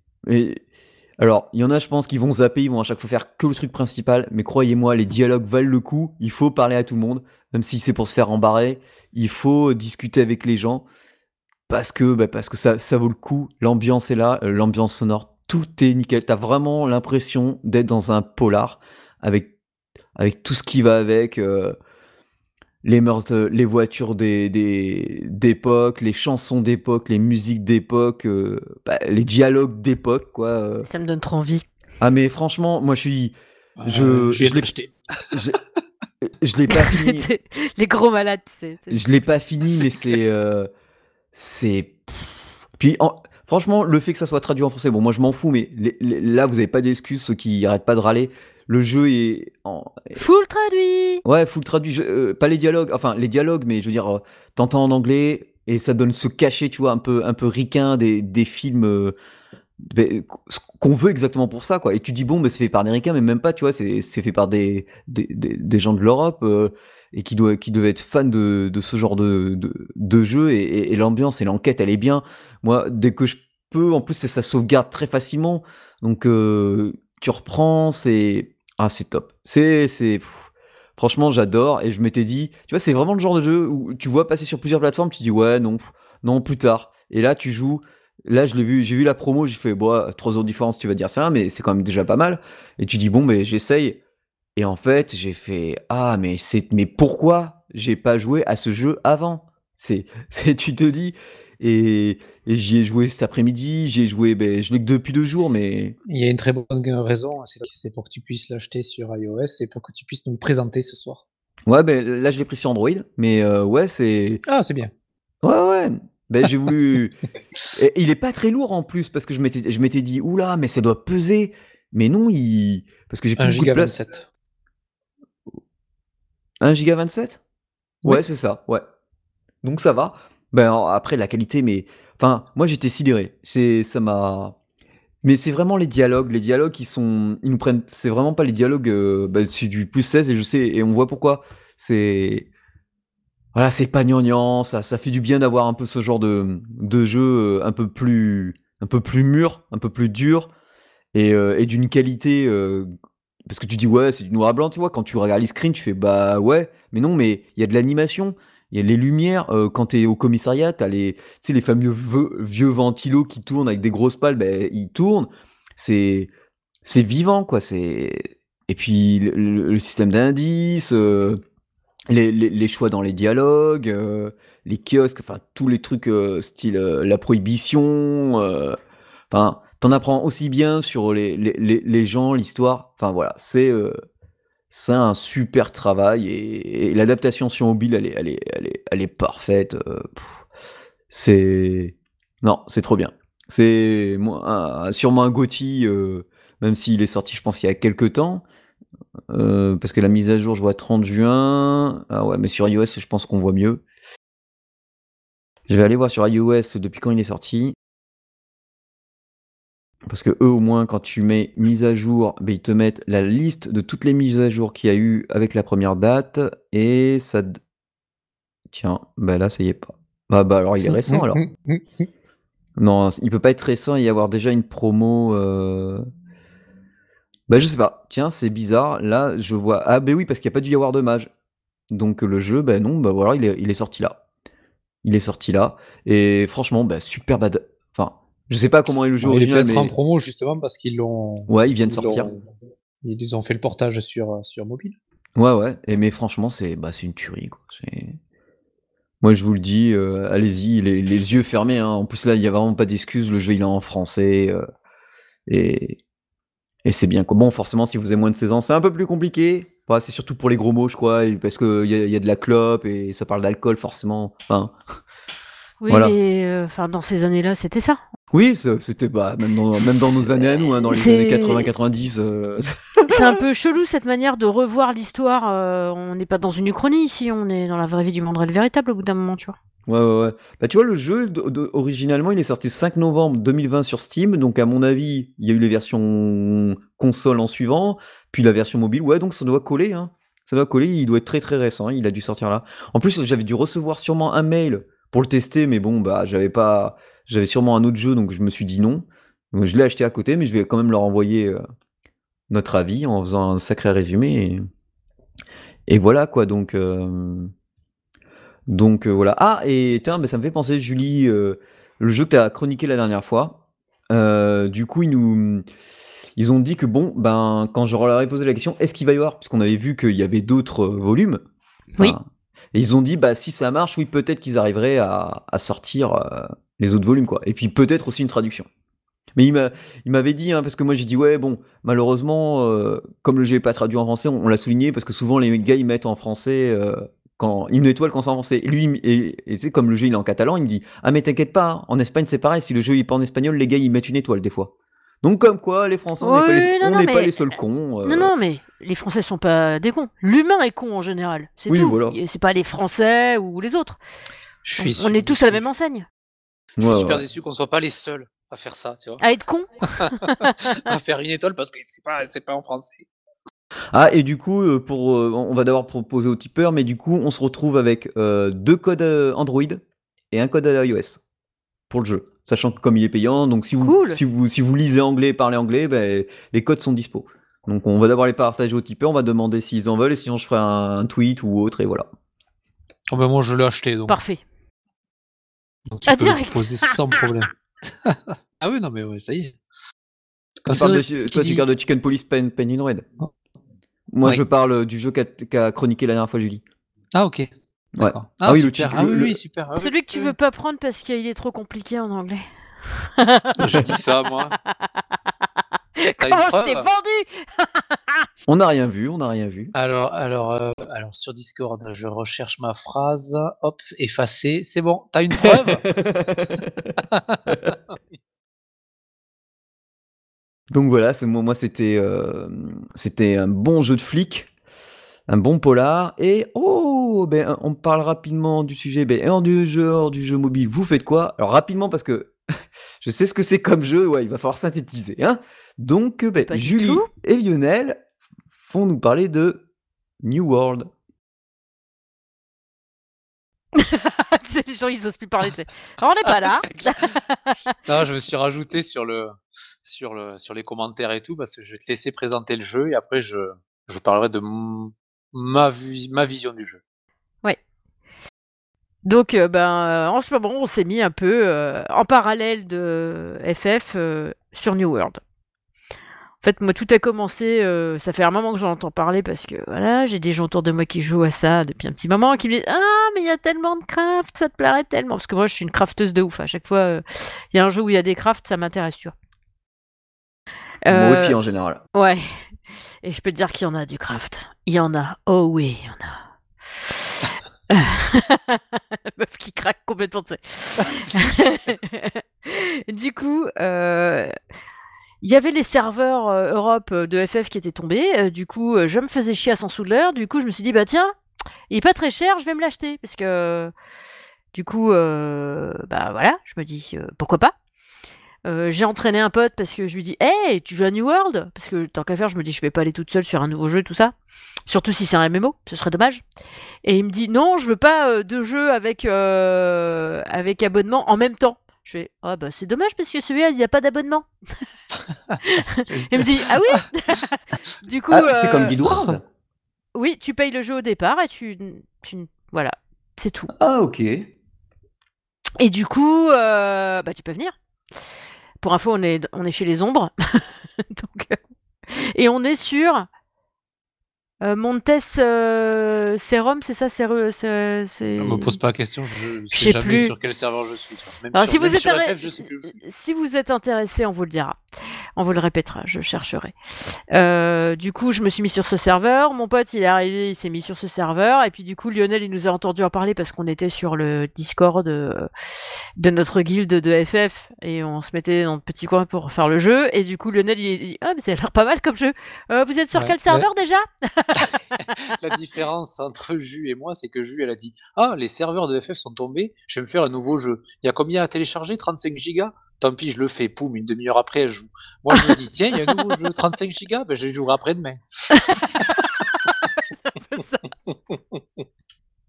Alors, il y en a, je pense, qui vont zapper, ils vont à chaque fois faire que le truc principal, mais croyez-moi, les dialogues valent le coup. Il faut parler à tout le monde, même si c'est pour se faire embarrer. Il faut discuter avec les gens parce que, bah, parce que ça, ça vaut le coup. L'ambiance est là, euh, l'ambiance sonore, tout est nickel. T'as vraiment l'impression d'être dans un polar avec, avec tout ce qui va avec. euh, les mœurs, de- les voitures des, des- d'époque, les chansons d'époque, les musiques d'époque, euh, bah, les dialogues d'époque, quoi. euh. Ça me donne trop envie. Ah mais franchement, moi je suis, je, Euh, je je l'ai, l'acheter. *laughs* je, je l'ai pas fini, *laughs* les gros malades, tu sais. je l'ai pas *laughs* fini, mais c'est, euh, c'est, puis en- franchement, le fait que ça soit traduit en français, bon moi je m'en fous, mais les- les- là vous avez pas d'excuses, ceux qui arrêtent pas de râler. Le jeu est, en, Full traduit Ouais, full traduit, je- euh, pas les dialogues, enfin les dialogues, mais je veux dire, euh, t'entends en anglais et ça donne ce cachet, tu vois, un peu, un peu ricain des, des films euh, ben, qu'on veut exactement pour ça, quoi. Et tu dis, bon, mais c'est fait par des ricains, mais même pas, tu vois, c'est c'est fait par des, des, des, des gens de l'Europe et qui, doivent qui devaient être fans de, de ce genre de, de, de jeu et, l'ambiance et l'enquête, elle est bien. Moi, dès que je peux, en plus, ça sauvegarde très facilement. Donc, euh, tu reprends, c'est. Ah, c'est top. C'est. c'est Franchement, j'adore. Et je m'étais dit, tu vois, c'est vraiment le genre de jeu où tu vois passer sur plusieurs plateformes, tu dis, ouais, non, non, plus tard. Et là, tu joues. Là, je l'ai vu, j'ai vu la promo, j'ai fait, bon, trois jours de différence, tu vas dire ça, mais c'est quand même déjà pas mal. Et tu dis, bon, mais j'essaye. Et en fait, j'ai fait, ah, mais c'est, mais pourquoi j'ai pas joué à ce jeu avant? C'est, *laughs* c'est, tu te dis, et, et j'y ai joué cet après-midi, j'y ai joué, ben, je l'ai que depuis deux jours, mais Il y a une très bonne raison, c'est c'est pour que tu puisses l'acheter sur iOS et pour que tu puisses nous le présenter ce soir. ouais, ben, là, je l'ai pris sur Android, mais euh, ouais, c'est, Ah, c'est bien. Ouais, ouais. Ben, j'ai voulu. *laughs* Et il est pas très lourd en plus parce que je m'étais, je m'étais dit, oula, mais ça doit peser. Mais non, il. Parce que j'ai plus 1 beaucoup de place. 27. 1 giga 27 Oui. Ouais, c'est ça, ouais. Donc ça va. Ben en- après, la qualité, mais. Enfin, moi j'étais sidéré. C'est, ça m'a. Mais c'est vraiment les dialogues. Les dialogues qui sont. Ils nous prennent. C'est vraiment pas les dialogues. euh, ben, c'est du plus 16 et je sais. Et on voit pourquoi. C'est. Voilà, c'est pas gnangnan, ça, ça fait du bien d'avoir un peu ce genre de, de jeu euh, un peu plus, un peu plus mûr, un peu plus dur, et, euh, et d'une qualité, euh, parce que tu dis ouais, c'est du noir et blanc, tu vois, quand tu regardes les screens, tu fais bah ouais, mais non, mais il y a de l'animation, il y a les lumières, euh, quand t'es au commissariat, les, tu sais, les fameux vieux, ventilos qui tournent avec des grosses pales, ben, ils tournent, c'est, c'est vivant, quoi, c'est, et puis le, système d'indices, euh, les, les, les choix dans les dialogues, euh, les kiosques, enfin tous les trucs style la prohibition, enfin t'en apprends aussi bien sur les, les, les, gens, l'histoire, enfin voilà, c'est euh, un super travail et, l'adaptation sur mobile elle est, elle est, elle est, elle est parfaite, euh, c'est... Non, c'est trop bien. C'est sûrement un GOTY, euh, même s'il est sorti je pense il y a quelques temps, euh, parce que la mise à jour, je vois 30 juin. Ah ouais, mais sur iOS, je pense qu'on voit mieux. Je vais aller voir sur iOS depuis quand il est sorti. Parce que eux, au moins, quand tu mets mise à jour, ben, ils te mettent la liste de toutes les mises à jour qu'il y a eu avec la première date, et ça... Tiens, bah là, ça y est pas. Bah, bah alors, il est récent, alors. Non, il peut pas être récent et y avoir déjà une promo... Bah, je sais pas. Tiens, c'est bizarre. Là, je vois... Ah, ben oui, parce qu'il n'y a pas dû y avoir de mage. Donc, le jeu, ben non, bah voilà, il est, il est sorti là. Il est sorti là. Et franchement, bah, super bad... Je sais pas comment est le jeu Il est original, peut-être mais... en promo justement parce qu'ils l'ont. Ouais, il ils sortir. l'ont- Ils ont fait le portage sur, sur mobile. Ouais, ouais. Et mais franchement, c'est bah, c'est une tuerie. Quoi. Moi, je vous le dis, euh, allez-y, les, les yeux fermés. hein. En plus, là, il n'y a vraiment pas d'excuses. Le jeu, il est en français. euh, et et c'est bien. Bon, forcément, si vous avez moins de 16 ans, c'est un peu plus compliqué. Bah, c'est surtout pour les gros mots, je crois. Parce qu'il y a, il y a de la clope et ça parle d'alcool, forcément. Enfin, Oui, Voilà. mais euh, enfin, dans ces années-là, c'était ça. oui, c'était bah, même, dans, même dans nos années nous, hein, dans les années 80-90. euh, *laughs* C'est un peu chelou cette manière de revoir l'histoire. euh, on n'est pas dans une uchronie ici, on est dans la vraie vie du monde réel véritable au bout d'un moment, tu vois. Ouais, ouais, ouais. Bah, tu vois, le jeu, originalement, il est sorti le 5 novembre 2020 sur Steam. Donc, à mon avis, il y a eu les versions console en suivant, puis la version mobile. Ouais, donc ça doit coller, hein. Ça doit coller, il doit être très très récent, il a dû sortir là. En plus, j'avais dû recevoir sûrement un mail pour le tester, mais bon, bah, j'avais pas. J'avais sûrement un autre jeu, donc je me suis dit non. Donc, je l'ai acheté à côté, mais je vais quand même leur envoyer euh, notre avis en faisant un sacré résumé. Et, et voilà, quoi, donc. euh, donc euh, voilà. Ah, et tiens, bah, ça me fait penser, Julie, le jeu que tu as chroniqué la dernière fois. du coup, ils nous. Ils ont dit que bon, ben, quand je leur ai posé la question, est-ce qu'il va y avoir, puisqu'on avait vu qu'il y avait d'autres volumes. Oui. Et ils ont dit, bah, si ça marche, oui, peut-être qu'ils arriveraient à, sortir euh, les autres volumes, quoi. Et puis peut-être aussi une traduction. Mais il m'a- il m'avait dit, hein, parce que moi j'ai dit, ouais, bon, malheureusement, euh, comme le jeu n'est pas traduit en français, on, l'a souligné, parce que souvent les gars ils mettent en français, euh, quand, une étoile quand c'est en français. Et lui, et, comme le jeu il est en catalan, il me dit, ah, mais t'inquiète pas, hein, en Espagne c'est pareil, si le jeu il pas en espagnol, les gars ils mettent une étoile des fois. Donc, comme quoi, les Français, on n'est pas, les, pas seuls cons. euh, Non, non, mais les Français sont pas des cons. L'humain est con en général. C'est Oui, tout. voilà. C'est pas les Français ou les autres. Je On, suis on est tous à la même enseigne. Je suis ouais, super ouais. déçu qu'on soit pas les seuls à faire ça, tu vois. À être con *laughs* à faire une étoile parce que c'est pas, c'est pas en français. Ah, et du coup, euh, pour, euh, on va d'abord proposer au tipeur, mais du coup, on se retrouve avec euh, deux codes euh, Android et un code iOS pour le jeu. Sachant que comme il est payant, donc si vous, Cool. si vous, si vous lisez anglais et parlez anglais, ben, les codes sont dispo. Donc on va d'abord les partager aux tipeurs, on va demander s'ils en veulent, et sinon je ferai un, un tweet ou autre, et voilà. Oh ben moi je l'ai acheté donc, Parfait. donc tu Ah, peux direct. proposer sans problème. *laughs* ah oui non mais ouais ça y est. Parle de, toi, tu dit- parles de Chicken Police Pen, Pen in Red. Oh. Moi, Ouais. je parle du jeu qu'a qu'a chroniqué la dernière fois Julie. Ah ok. Ouais. D'accord. Ah oui, le super. ah oui, le- oui, super. Ah oui, Celui que tu veux pas prendre parce qu'il est trop compliqué en anglais. J'ai dit ça moi. *laughs* Comment je t'ai vendu *laughs* On n'a rien vu, on n'a rien vu. Alors, alors, euh, alors sur Discord, je recherche ma phrase. Hop, effacer. C'est bon. T'as une preuve *laughs* Donc voilà, moi, moi c'était euh, c'était un bon jeu de flic, un bon polar et oh ben on parle rapidement du sujet ben hors du jeu hors du jeu mobile, vous faites quoi? Alors rapidement parce que *laughs* je sais ce que c'est comme jeu, ouais, il va falloir synthétiser hein. Donc ben, Pas du Julie tout. et Lionel vont nous parler de New World. *laughs* C'est les gens, ils osent plus parler. Alors, on n'est pas là. *laughs* Non, je me suis rajouté sur le, sur le, sur les commentaires et tout parce que je vais te laisser présenter le jeu et après je, je parlerai de ma, ma vision du jeu. Donc, euh, ben, euh, en ce moment, on s'est mis un peu euh, en parallèle de FF euh, sur New World. En fait, moi, tout a commencé, euh, ça fait un moment que j'en entends parler parce que voilà, j'ai des gens autour de moi qui jouent à ça depuis un petit moment, qui me disent Ah, mais il y a tellement de craft, ça te plairait tellement. Parce que moi, je suis une crafteuse de ouf. À chaque fois, euh, il y a un jeu où il y a des crafts, ça m'intéresse, tu vois. Moi Euh, aussi en général. Ouais. Et je peux te dire qu'il y en a du craft. Il y en a. Oh oui, il y en a. *laughs* Meuf qui craque complètement, tu *laughs* du coup, euh, il y avait les serveurs euh, Europe euh, de FF qui étaient tombés. du coup, je me faisais chier à s'en souder. Du coup, je me suis dit, bah tiens, il est pas très cher, je vais me l'acheter. Parce que, du coup, bah voilà, je me dis, pourquoi pas Euh, j'ai entraîné un pote parce que je lui dis Hey, tu joues à New World? Parce que tant qu'à faire, je me dis Je vais pas aller toute seule sur un nouveau jeu, tout ça. Surtout si c'est un MMO, ce serait dommage. Et il me dit Non, je veux pas euh, de jeu avec, euh, avec abonnement en même temps. Je fais Ah bah c'est dommage parce que celui-là, il n'y a pas d'abonnement. *laughs* il me dit Ah oui *laughs* Du coup. Ah, c'est comme euh, Guild Wars *laughs* Oui, tu payes le jeu au départ et tu. tu- voilà, c'est tout. Ah, ok. Et du coup, euh, bah, tu peux venir. Pour info, on est, on est chez les ombres. *laughs* Donc, euh, et on est sur euh, Montes euh, Serum, c'est ça c'est, Ne me pose pas la question, je ne sais jamais plus. sur quel serveur je suis. tu vois. Même Alors, sur, si, vous même êtes sur arrêt- FF, je sais plus où je suis. si vous êtes intéressé, on vous le dira. On vous le répétera, je chercherai. Euh, du coup, je me suis mis sur ce serveur. Mon pote, il est arrivé, il s'est mis sur ce serveur. Et puis, du coup, Lionel, il nous a entendu en parler parce qu'on était sur le Discord euh, de notre guilde de FF. Et on se mettait dans le petit coin pour faire le jeu. Et du coup, Lionel, il dit Ah, mais ça a l'air pas mal comme jeu. Euh, vous êtes sur Ouais, quel serveur déjà? *laughs* *laughs* La différence entre Jus et moi, c'est que Jus, elle a dit Ah, les serveurs de FF sont tombés, je vais me faire un nouveau jeu. Il y a combien à télécharger? 35 gigas? Tant pis, je le fais. Poum, une demi-heure après, elle joue. Moi, je me dis Tiens, il y a un nouveau jeu, 35 gigas, ben, je jouerai après-demain. *laughs*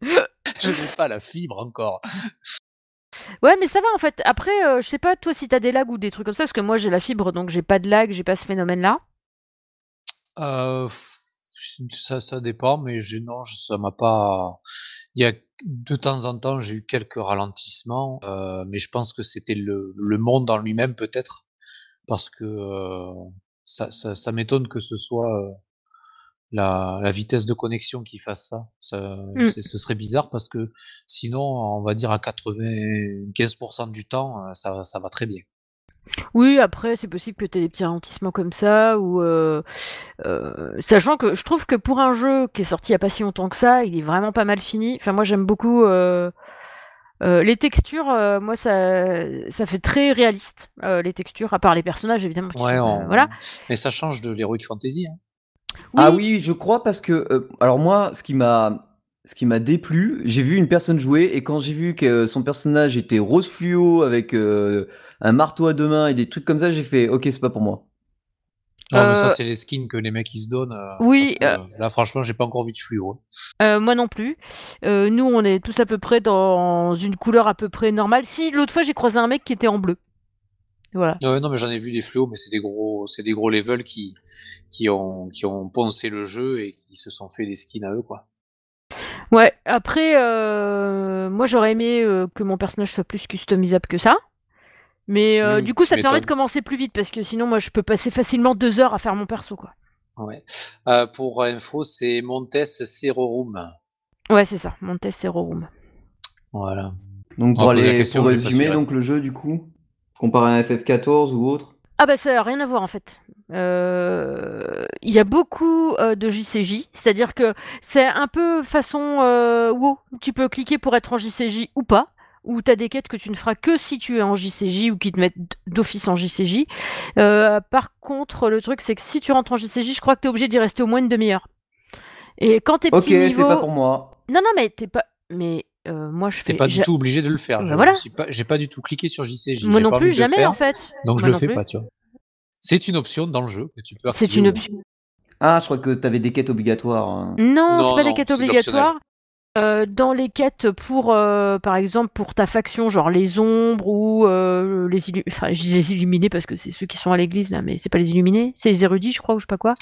*laughs* Je n'ai pas la fibre encore. Ouais, mais ça va en fait. Après, euh, je sais pas, toi, si t'as des lags ou des trucs comme ça, parce que moi, j'ai la fibre, donc j'ai pas de lag, j'ai pas ce phénomène-là. Euh, ça, ça dépend, mais non, ça m'a pas. Il y a de temps en temps, j'ai eu quelques ralentissements, euh, mais je pense que c'était le, le monde en lui-même peut-être, parce que euh, ça, ça, ça m'étonne que ce soit euh, la, la vitesse de connexion qui fasse ça. Ça, Mm. c'est- ce serait bizarre parce que sinon, on va dire à 95% du temps, ça, ça va très bien. Oui, après, c'est possible que tu aies des petits ralentissements comme ça, ou euh, euh, sachant que je trouve que pour un jeu qui est sorti il n'y a pas si longtemps que ça, il est vraiment pas mal fini. Enfin, moi, j'aime beaucoup euh, euh, les textures. euh, moi, ça, ça fait très réaliste euh, les textures, à part les personnages évidemment. qui Ouais, sont, euh, on- voilà. mais ça change de l'Heroic Fantasy. hein. Ah oui, je crois parce que euh, alors moi, ce qui m'a ce qui m'a déplu, j'ai vu une personne jouer et quand j'ai vu que son personnage était rose fluo avec euh, un marteau à deux mains et des trucs comme ça, j'ai fait OK, c'est pas pour moi. Non, mais ça, Euh, c'est les skins que les mecs ils se donnent. euh, Oui, parce que, euh, là, franchement, j'ai pas encore vu de fluo. hein. Euh, moi non plus. Euh, nous, on est tous à peu près dans une couleur à peu près normale. Si l'autre fois, j'ai croisé un mec qui était en bleu. Voilà. Ouais, non, mais j'en ai vu des fluos, mais c'est des gros, c'est des gros levels qui, qui ont, qui ont poncé le jeu et qui se sont fait des skins à eux, quoi. Ouais, après, euh, moi j'aurais aimé euh, que mon personnage soit plus customisable que ça. Mais euh, Mmh, du coup, ça te permet de commencer plus vite parce que sinon, moi je peux passer facilement deux heures à faire mon perso, quoi. Ouais. Euh, pour info, c'est Montes Cerorum. Ouais, c'est ça, mon test Zero Room. Voilà. Donc On pour question, résumer donc le jeu du coup, comparé à FF14 ou autre? Ah bah ça n'a rien à voir en fait. Euh, Il y a beaucoup euh, de JCJ, c'est-à-dire que c'est un peu façon euh, WoW. Tu peux cliquer pour être en JCJ ou pas, ou tu as des quêtes que tu ne feras que si tu es en JCJ ou qui te mettent d'office en JCJ. Euh, par contre, le truc c'est que si tu rentres en JCJ, je crois que tu es obligé d'y rester au moins une demi-heure. Et quand t'es OK, petit niveau... c'est pas pour moi. Non, non, mais t'es pas... Mais euh, moi je fais... T'es pas du tout obligé de le faire. Bah Je voilà. pas, j'ai pas du tout cliqué sur JCJ. Moi non pas plus, le jamais faire, en fait. Donc je Moi le non fais plus. pas, tu vois. C'est une option dans le jeu que tu peux C'est une option. Ah, je crois que t'avais des quêtes obligatoires. hein. Non, Non, c'est pas des non, quêtes obligatoires. Euh, dans les quêtes pour, euh, par exemple, pour ta faction, genre les ombres ou euh, les illuminés, enfin je dis les illuminés parce que c'est ceux qui sont à l'église là, mais c'est pas les illuminés, c'est les érudits, je crois, ou je sais pas quoi.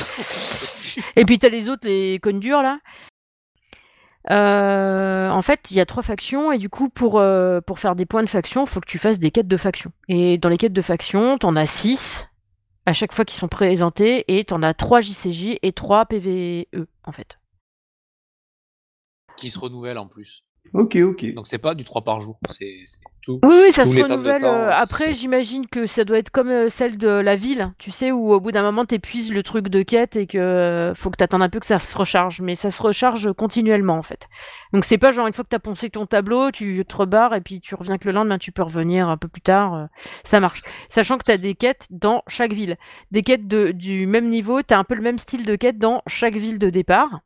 *laughs* Et puis t'as les autres, les cônes durs là. Euh, en fait, il y a trois factions et du coup, pour, euh, pour faire des points de faction, il faut que tu fasses des quêtes de faction. Et dans les quêtes de faction, t'en as six à chaque fois qui sont présentés et t'en as trois JCJ et trois PVE en fait. Qui se renouvelle en plus. OK, OK. Donc c'est pas du 3 par jour, c'est tout. Oui, oui, ça se renouvelle. temps. euh, après, j'imagine que ça doit être comme euh, celle de la ville, tu sais, où au bout d'un moment, t'épuises le truc de quête et que euh, faut que t'attendes un peu que ça se recharge. Mais ça se recharge continuellement, en fait. Donc c'est pas genre une fois que t'as poncé ton tableau, tu te rebarres et puis tu reviens que le lendemain, tu peux revenir un peu plus tard. ça marche. Sachant que t'as des quêtes dans chaque ville. Des quêtes de, du même niveau, t'as un peu le même style de quête dans chaque ville de départ.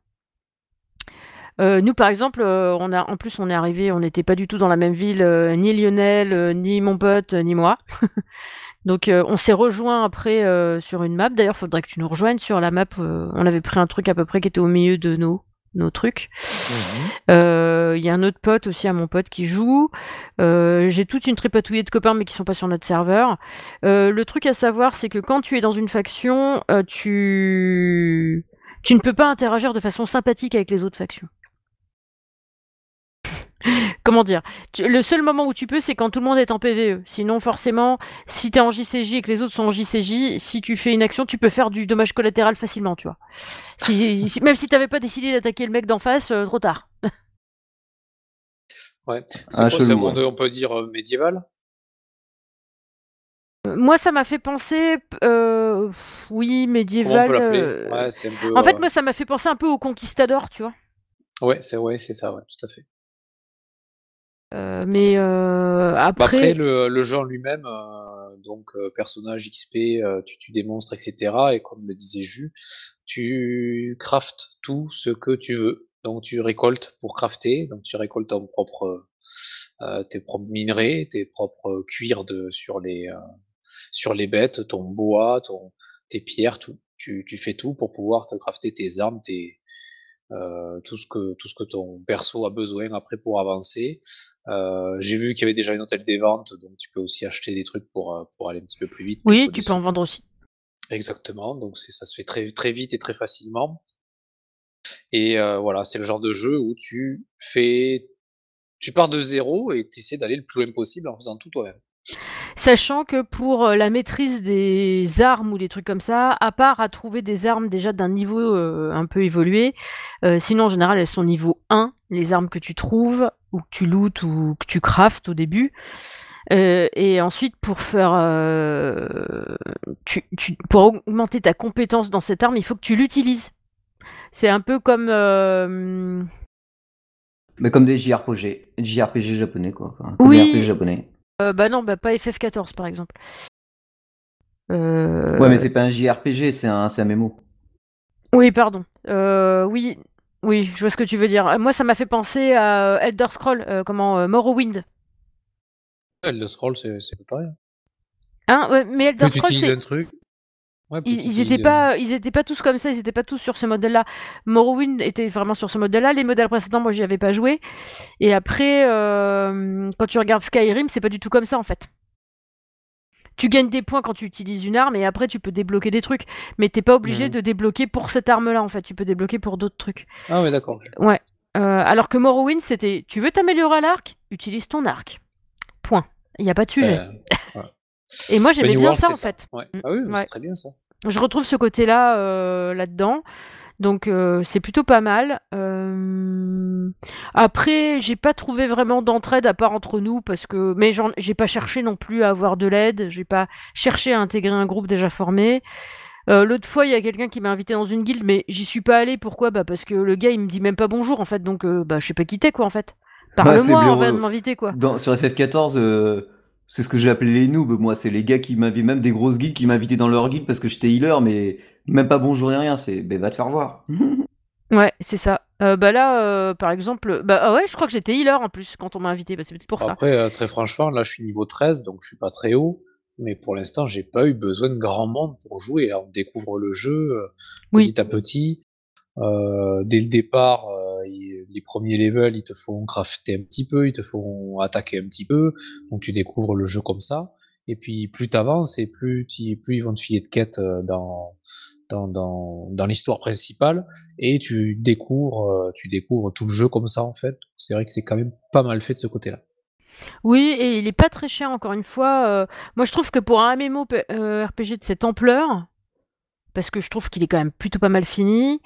Heu, nous, par exemple, heu, on a en plus, on est arrivé, on n'était pas du tout dans la même ville, heu, ni Lionel, ni mon pote, ni moi. *laughs* Donc, on s'est rejoints après, sur une map. D'ailleurs, faudrait que tu nous rejoignes sur la map, on avait pris un truc à peu près qui était au milieu de nos nos trucs. Mmh Heu, il y a un autre pote aussi à mon pote qui joue. J'ai toute une tripatouillée de copains, mais qui sont pas sur notre serveur. Le truc à savoir, c'est que quand tu es dans une faction, tu tu ne peux pas interagir de façon sympathique avec les autres factions. *laughs* Comment dire? Tu le seul moment où tu peux, c'est quand tout le monde est en PvE. Sinon, forcément, si tu es en JCJ et que les autres sont en JCJ, si tu fais une action, tu peux faire du dommage collatéral facilement, tu vois? Si si même si tu avais pas décidé d'attaquer le mec d'en face, heu, trop tard. *laughs* Ouais. C'est Ah, monde, on peut dire, heu, médiéval? Moi, ça m'a fait penser heu, oui, médiéval, peut l'appeler? heu, Ouais, c'est un peu, en fait, moi, ça m'a fait penser un peu aux conquistadors, tu vois? Ouais, c'est ouais, c'est ça, ouais, tout à fait. Heu, mais heu, Bah, après après le en lui-même, heu, donc personnage XP, tu tues des monstres et cetera et comme le disait Jus, tu craftes tout ce que tu veux. Donc tu récoltes pour crafter, donc tu récoltes ton propre, tes propres minerais, tes propres cuirs de sur les, sur les bêtes, ton bois, ton tes pierres, tout. Tu tu fais tout pour pouvoir te crafter tes armes, tes heu, tout ce que tout ce que ton perso a besoin après pour avancer. Heu, j'ai vu qu'il y avait déjà une hôtel des ventes, donc tu peux aussi acheter des trucs pour, heu, pour aller un petit peu plus vite, oui, tu peux en vendre aussi. Exactement, donc ça se fait très très vite et très facilement et voilà, c'est le genre de jeu où tu fais tu pars de 0 et tu essaies d'aller le plus loin possible en faisant tout toi-même. Sachant que pour, heu, la maîtrise des armes ou des trucs comme ça, à part à trouver des armes déjà d'un niveau, heu, un peu évolué, heu, sinon en général elles sont niveau 1, les armes que tu trouves ou que tu lootes ou que tu craftes au début. Et ensuite pour faire, heu, tu tu pour augmenter ta compétence dans cette arme, il faut que tu l'utilises. C'est un peu comme, Mais comme des JRPG JRPG japonais, quoi, RPG oui, japonais. Heu, bah non, bah pas FF14 par exemple. Heu Ouais, mais c'est pas un JRPG, c'est un c'est un MMO. Oui, pardon. Heu, oui, oui, je vois ce que tu veux dire. Moi, ça m'a fait penser à, Elder Scrolls, heu, comment, Morrowind. Elder Scrolls, c'est pareil. Hein? Ouais, mais Elder utilises c'est un truc ouais, ils tu ils utilises, étaient heu pas ils étaient pas tous comme ça, ils étaient pas tous sur ce modèle-là. Morrowind était vraiment sur ce modèle-là. Les modèles précédents, moi, j'y avais pas joué et après, hem, quand tu regardes Skyrim, c'est pas du tout comme ça, en fait. Tu gagnes des points quand tu utilises une arme et après tu peux débloquer des trucs, mais tu es pas obligé Mmh de débloquer pour cette arme-là, en fait, tu peux débloquer pour d'autres trucs. Ah ouais, d'accord. Ouais, heu, alors que Morrowind, c'était: «Tu veux t'améliorer à l'arc? Utilise ton arc. Point. Il y a pas de sujet». Voilà. Et moi, Bah, j'aimais bien World, ça, en ça. fait. Ouais. Mmh, Ah oui, ouais. c'est très bien ça. Je retrouve ce côté-là, heu, là-dedans, donc heu, c'est plutôt pas mal. Hem, après, j'ai pas trouvé vraiment d'entraide à part entre nous parce que mais j'ai pas cherché non plus à avoir de l'aide, j'ai pas cherché à intégrer un groupe déjà formé. L'autre fois, il y a quelqu'un qui m'a invité dans une guilde, mais j'y suis pas allée. Pourquoi? Bah, parce que le gars, il me dit même pas bonjour, en fait, donc bah, je sais pas qui tu es, quoi, en fait. Ouais, c'est Parle-moi avant de blaireau. m'inviter, quoi. Dans sur FF14, heu, c'est ce que j'ai appelé les noobs, moi, c'est les gars qui m'invitent même des grosses guildes qui m'invitaient dans leur guilde parce que j'étais healer, mais même pas bonjour ni rien, c'est: «Beh, va te faire voir». *laughs* Ouais, c'est ça. Heu, bah, là, heu, par exemple, bah, ah ouais, je crois que j'étais healer, en plus, quand on m'a invité, bah, c'est peut-être pour ça. Après, heu, très franchement, là, je suis niveau 13, donc je suis pas très haut, mais pour l'instant, j'ai pas eu besoin de grand monde pour jouer. Là, on découvre le jeu, Oui. petit à petit. Heu, dès le départ, heu, i les premiers levels, ils te font crafter un petit peu, ils te font attaquer un petit peu, donc tu découvres le jeu comme ça et puis plus tu avances et plus ils vont te filer de quêtes, heu, dans dans dans l'histoire principale et tu découvres, tu découvres tout le jeu comme ça, en fait. C'est vrai que c'est quand même pas mal fait de ce côté-là. Oui et il est pas très cher, encore une fois, moi, je trouve que pour un MMO RPG de cette ampleur, parce que je trouve qu'il est quand même plutôt pas mal fini,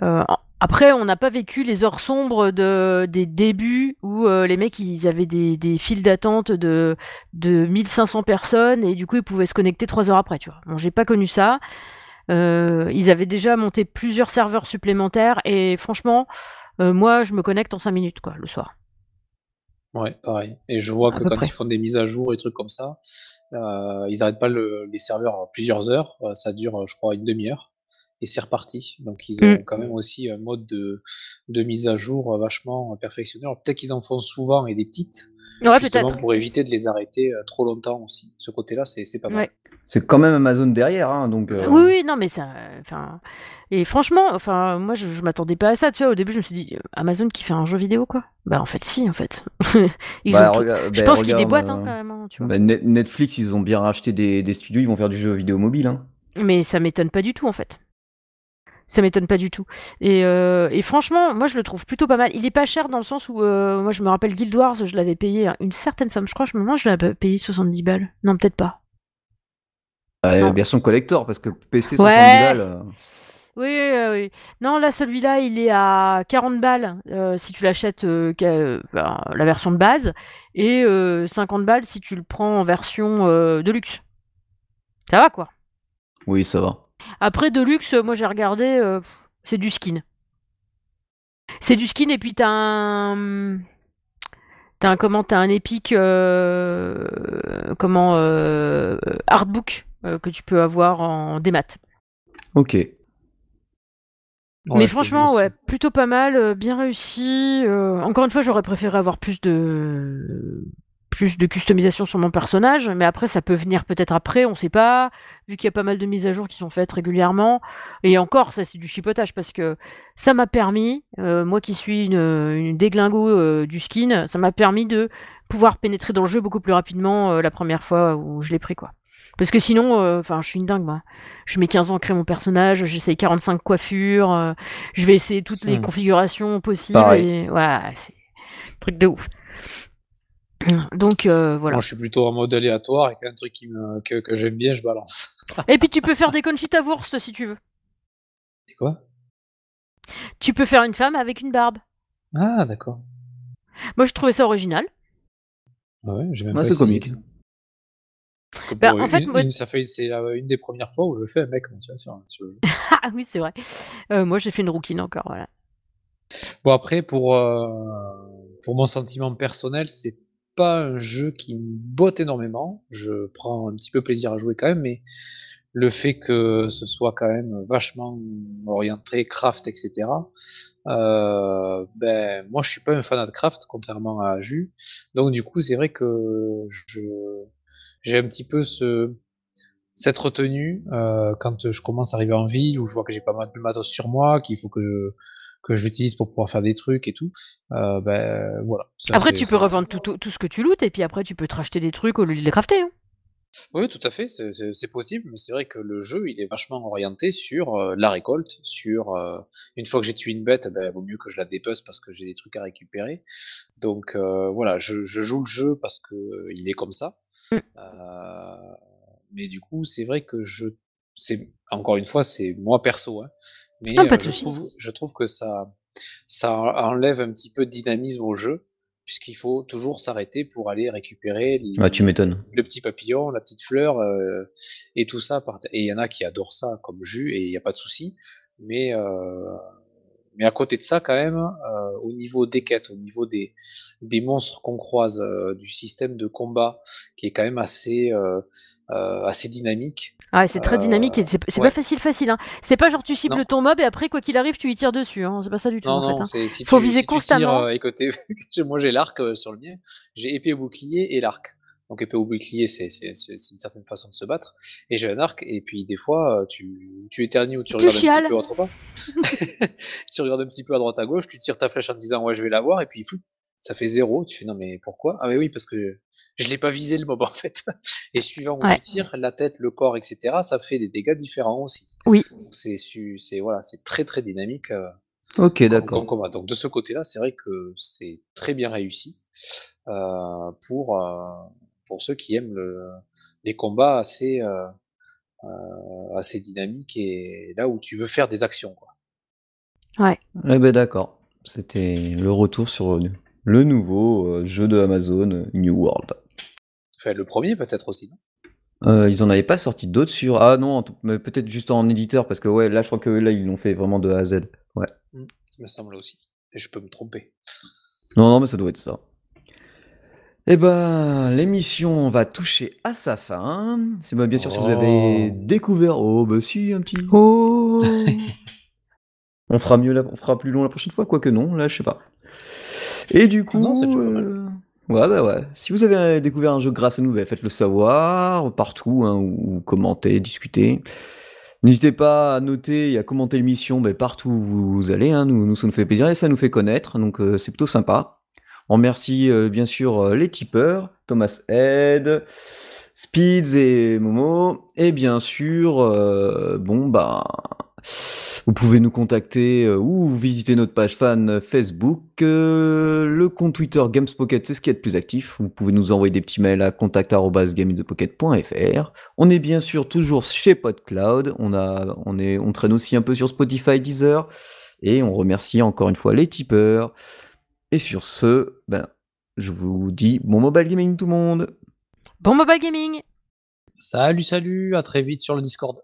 en après, on n'a pas vécu les heures sombres de des débuts où, heu, les mecs, ils avaient des des files d'attente de de 1 500 personnes et du coup, ils pouvaient se connecter 3 heures après, tu vois? Bon, j'ai pas connu ça. Heu, ils avaient déjà monté plusieurs serveurs supplémentaires et franchement, moi, je me connecte en 5 minutes, quoi, le soir. Ouais, pareil et je vois À que quand près. ils font des mises à jour et trucs comme ça, ils arrêtent pas le les serveurs plusieurs heures, heu, ça dure, je crois, une 1/2 heure et c'est reparti. Donc ils ont quand même aussi un mode de, de mise à jour euh, vachement perfectionné. Alors peut-être qu'ils en font souvent et des petites, Ouais, justement peut-être. pour éviter de les arrêter euh, trop longtemps aussi. Ce côté-là, c'est c'est pas mal. Ouais. C'est quand même Amazon derrière, hein, donc. euh, Oui, oui, non, mais ça. Enfin. Et franchement, enfin, moi, je, je m'attendais pas à ça. Tu vois, au début, je me suis dit, Amazon qui fait un jeu vidéo, quoi? Bah, en fait, si, en fait. *laughs* Ils bah, ont tout- rega- Je bah, pense qu'ils déboîtent, hein, euh, quand même, hein, tu vois. bah, Net- Netflix, ils ont bien racheté des, des studios, ils vont faire du jeu vidéo mobile. Hein. Mais ça m'étonne pas du tout, en fait. Ça m'étonne pas du tout. Et, euh, et franchement, moi, je le trouve plutôt pas mal. Il est pas cher dans le sens où, euh, moi, je me rappelle Guild Wars, je l'avais payé une certaine somme. Je crois, je me demande, je l'avais payé 70 balles. Non, peut-être pas. Euh, Non. version collector, parce que PC 70 Ouais. balles. euh, Oui, oui, oui. Non, là, celui-là, il est à 40 balles euh, si tu l'achètes euh, euh, la version de base et euh, 50 balles si tu le prends en version de luxe. Ça va, quoi. Oui, ça va. Après, de luxe, moi j'ai regardé, euh, c'est du skin. C'est du skin et puis t'as un. T'as un comment T'as un épique. euh, comment euh, Artbook euh, que tu peux avoir en démat. Ok. Ouais, Mais franchement, ouais, aussi. plutôt pas mal, bien réussi. euh, encore une fois, j'aurais préféré avoir plus de plus de customisation sur mon personnage, mais après, ça peut venir peut-être après, on sait pas, vu qu'il y a pas mal de mises à jour qui sont faites régulièrement. Et encore, ça, c'est du chipotage parce que ça m'a permis, euh, moi qui suis une, une déglingo euh, du skin, ça m'a permis de pouvoir pénétrer dans le jeu beaucoup plus rapidement euh, la première fois où je l'ai pris, quoi. Parce que sinon, enfin, je suis une dingue, moi. Je mets 15 ans à créer mon personnage, j'essaye 45 coiffures, je vais essayer toutes les Hmm. configurations possibles. Et... Ouais, c'est un truc de ouf. *clears throat* Donc euh, voilà. Moi, je suis plutôt en mode aléatoire et qu'un truc qui me, que, que j'aime bien, je balance. Et puis tu peux faire des Conchita Wurst si tu veux. C'est quoi? Tu peux faire une femme avec une barbe. Ah, d'accord. Moi je trouvais ça original. Ah ouais, j'ai même pas c'est comique. Parce que Bah, pour en fait, une, moi- une- ça fait, c'est une des premières fois où je fais un mec, moi, tu vois, sur- sur. *laughs* Ah oui, c'est vrai. Euh, moi j'ai fait une rouquine encore, voilà. Bon après pour euh, pour mon sentiment personnel, c'est pas un jeu qui me botte énormément. Je prends un petit peu plaisir à jouer quand même, mais le fait que ce soit quand même vachement orienté craft, etc. euh, ben moi je suis pas un fanat de craft contrairement à Jus, donc du coup c'est vrai que je j'ai un petit peu ce cette retenue euh, quand je commence à arriver en ville où je vois que j'ai pas mal de matos sur moi, qu'il faut que que je l'utilise pour pouvoir faire des trucs et tout. Euh, ben voilà. Ça, Après tu peux revendre tout, tout, tout ce que tu lootes et puis après tu peux te racheter des trucs au lieu de les crafter. hein. Oui, tout à fait, c'est- possible, mais c'est vrai que le jeu, il est vachement orienté sur euh, la récolte, sur euh, une fois que j'ai tué une bête, ben, vaut mieux que je la dépeuse parce que j'ai des trucs à récupérer. Donc euh, voilà, je, je joue le jeu parce que il est comme ça. Mm. Mais du coup, c'est vrai que je, c'est encore une fois, c'est moi perso, hein, mais Ah, pas euh, de je trouve, je trouve que ça, ça enlève un petit peu de dynamisme au jeu, puisqu'il faut toujours s'arrêter pour aller récupérer les- Ouais, tu m'étonnes. le petit papillon, la petite fleur euh, et tout ça. Et il y en a qui adorent ça comme jus et il n'y a pas de souci. Mais, euh, mais à côté de ça, quand même, euh, au niveau des quêtes, au niveau des, des monstres qu'on croise, euh, du système de combat qui est quand même assez, euh, assez dynamique. Ah, c'est très dynamique et c'est ouais. pas facile facile. Hein. C'est pas genre tu cibles Non. ton mob et après quoi qu'il arrive tu y tires dessus. Hein. C'est pas ça du tout Non, en fait. hein. si Faut tu, viser si tu tires, constamment. côté, *laughs* moi j'ai l'arc sur le mien, j'ai épée bouclier et l'arc. Donc épée au bouclier, c'est c'est- c'est- c'est une certaine façon de se battre. Et j'ai un arc, et puis des fois, euh, tu, tu éternues ou tu Tu regardes un petit peu part. *laughs* *laughs* tu regardes un petit peu à droite à gauche, tu tires ta flèche en te disant ouais je vais l'avoir, et puis flou, ça fait zéro. Tu fais non mais pourquoi? Ah mais oui parce que je l'ai pas visé le mob *laughs* en fait. Et suivant où Ouais. tu tires, la tête, le corps, etc. Ça fait des dégâts différents aussi. Oui. Donc c'est su- c'est voilà, c'est très très dynamique. euh, Ok, d'accord. Donc de ce côté-là, c'est vrai que c'est très bien réussi euh, pour, euh, pour ceux qui aiment le, les combats assez, euh, euh, assez dynamiques et là où tu veux faire des actions. Quoi. Eh ben d'accord. C'était le retour sur le, nouveau euh, jeu de Amazon, New World. Enfin, le premier peut-être aussi, non? Euh, ils en avaient pas sorti d'autres sur. Ah non, mais peut-être juste en éditeur, parce que ouais, là je crois que là ils l'ont fait vraiment de A à Z. Ouais. Il me semble aussi. Et je peux me tromper. Non, non, mais ça doit être ça. Eh ben, l'émission va toucher à sa fin. C'est bien sûr si vous avez Oh. découvert. Oh, bah si, un petit. Oh *laughs* On fera mieux, la- on fera plus long la prochaine fois, quoique non, là je sais pas. Et du coup, Non, pas mal. euh, ouais bah ouais. Si vous avez découvert un jeu grâce à nous, bah, faites-le savoir partout, hein, ou, ou commentez, discutez. N'hésitez pas à noter et à commenter l'émission bah, partout où vous allez. Hein, nous, nous ça nous fait plaisir et ça nous fait connaître, donc euh, c'est plutôt sympa. On remercie euh, bien sûr euh, les tipeurs, Thomas Head, Speeds et Momo, et bien sûr, euh, bon bah. Vous pouvez nous contacter ou visiter notre page fan Facebook, le compte Twitter Gamespocket, c'est ce qui est le plus actif. Vous pouvez nous envoyer des petits mails à contact@gameinthepocket.fr. On est bien sûr toujours chez PodCloud. On a, on est, on traîne aussi un peu sur Spotify, Deezer, et on remercie encore une fois les tipeurs. Et sur ce, ben, je vous dis bon mobile gaming tout le monde. Bon mobile gaming Salut, salut, à très vite sur le Discord.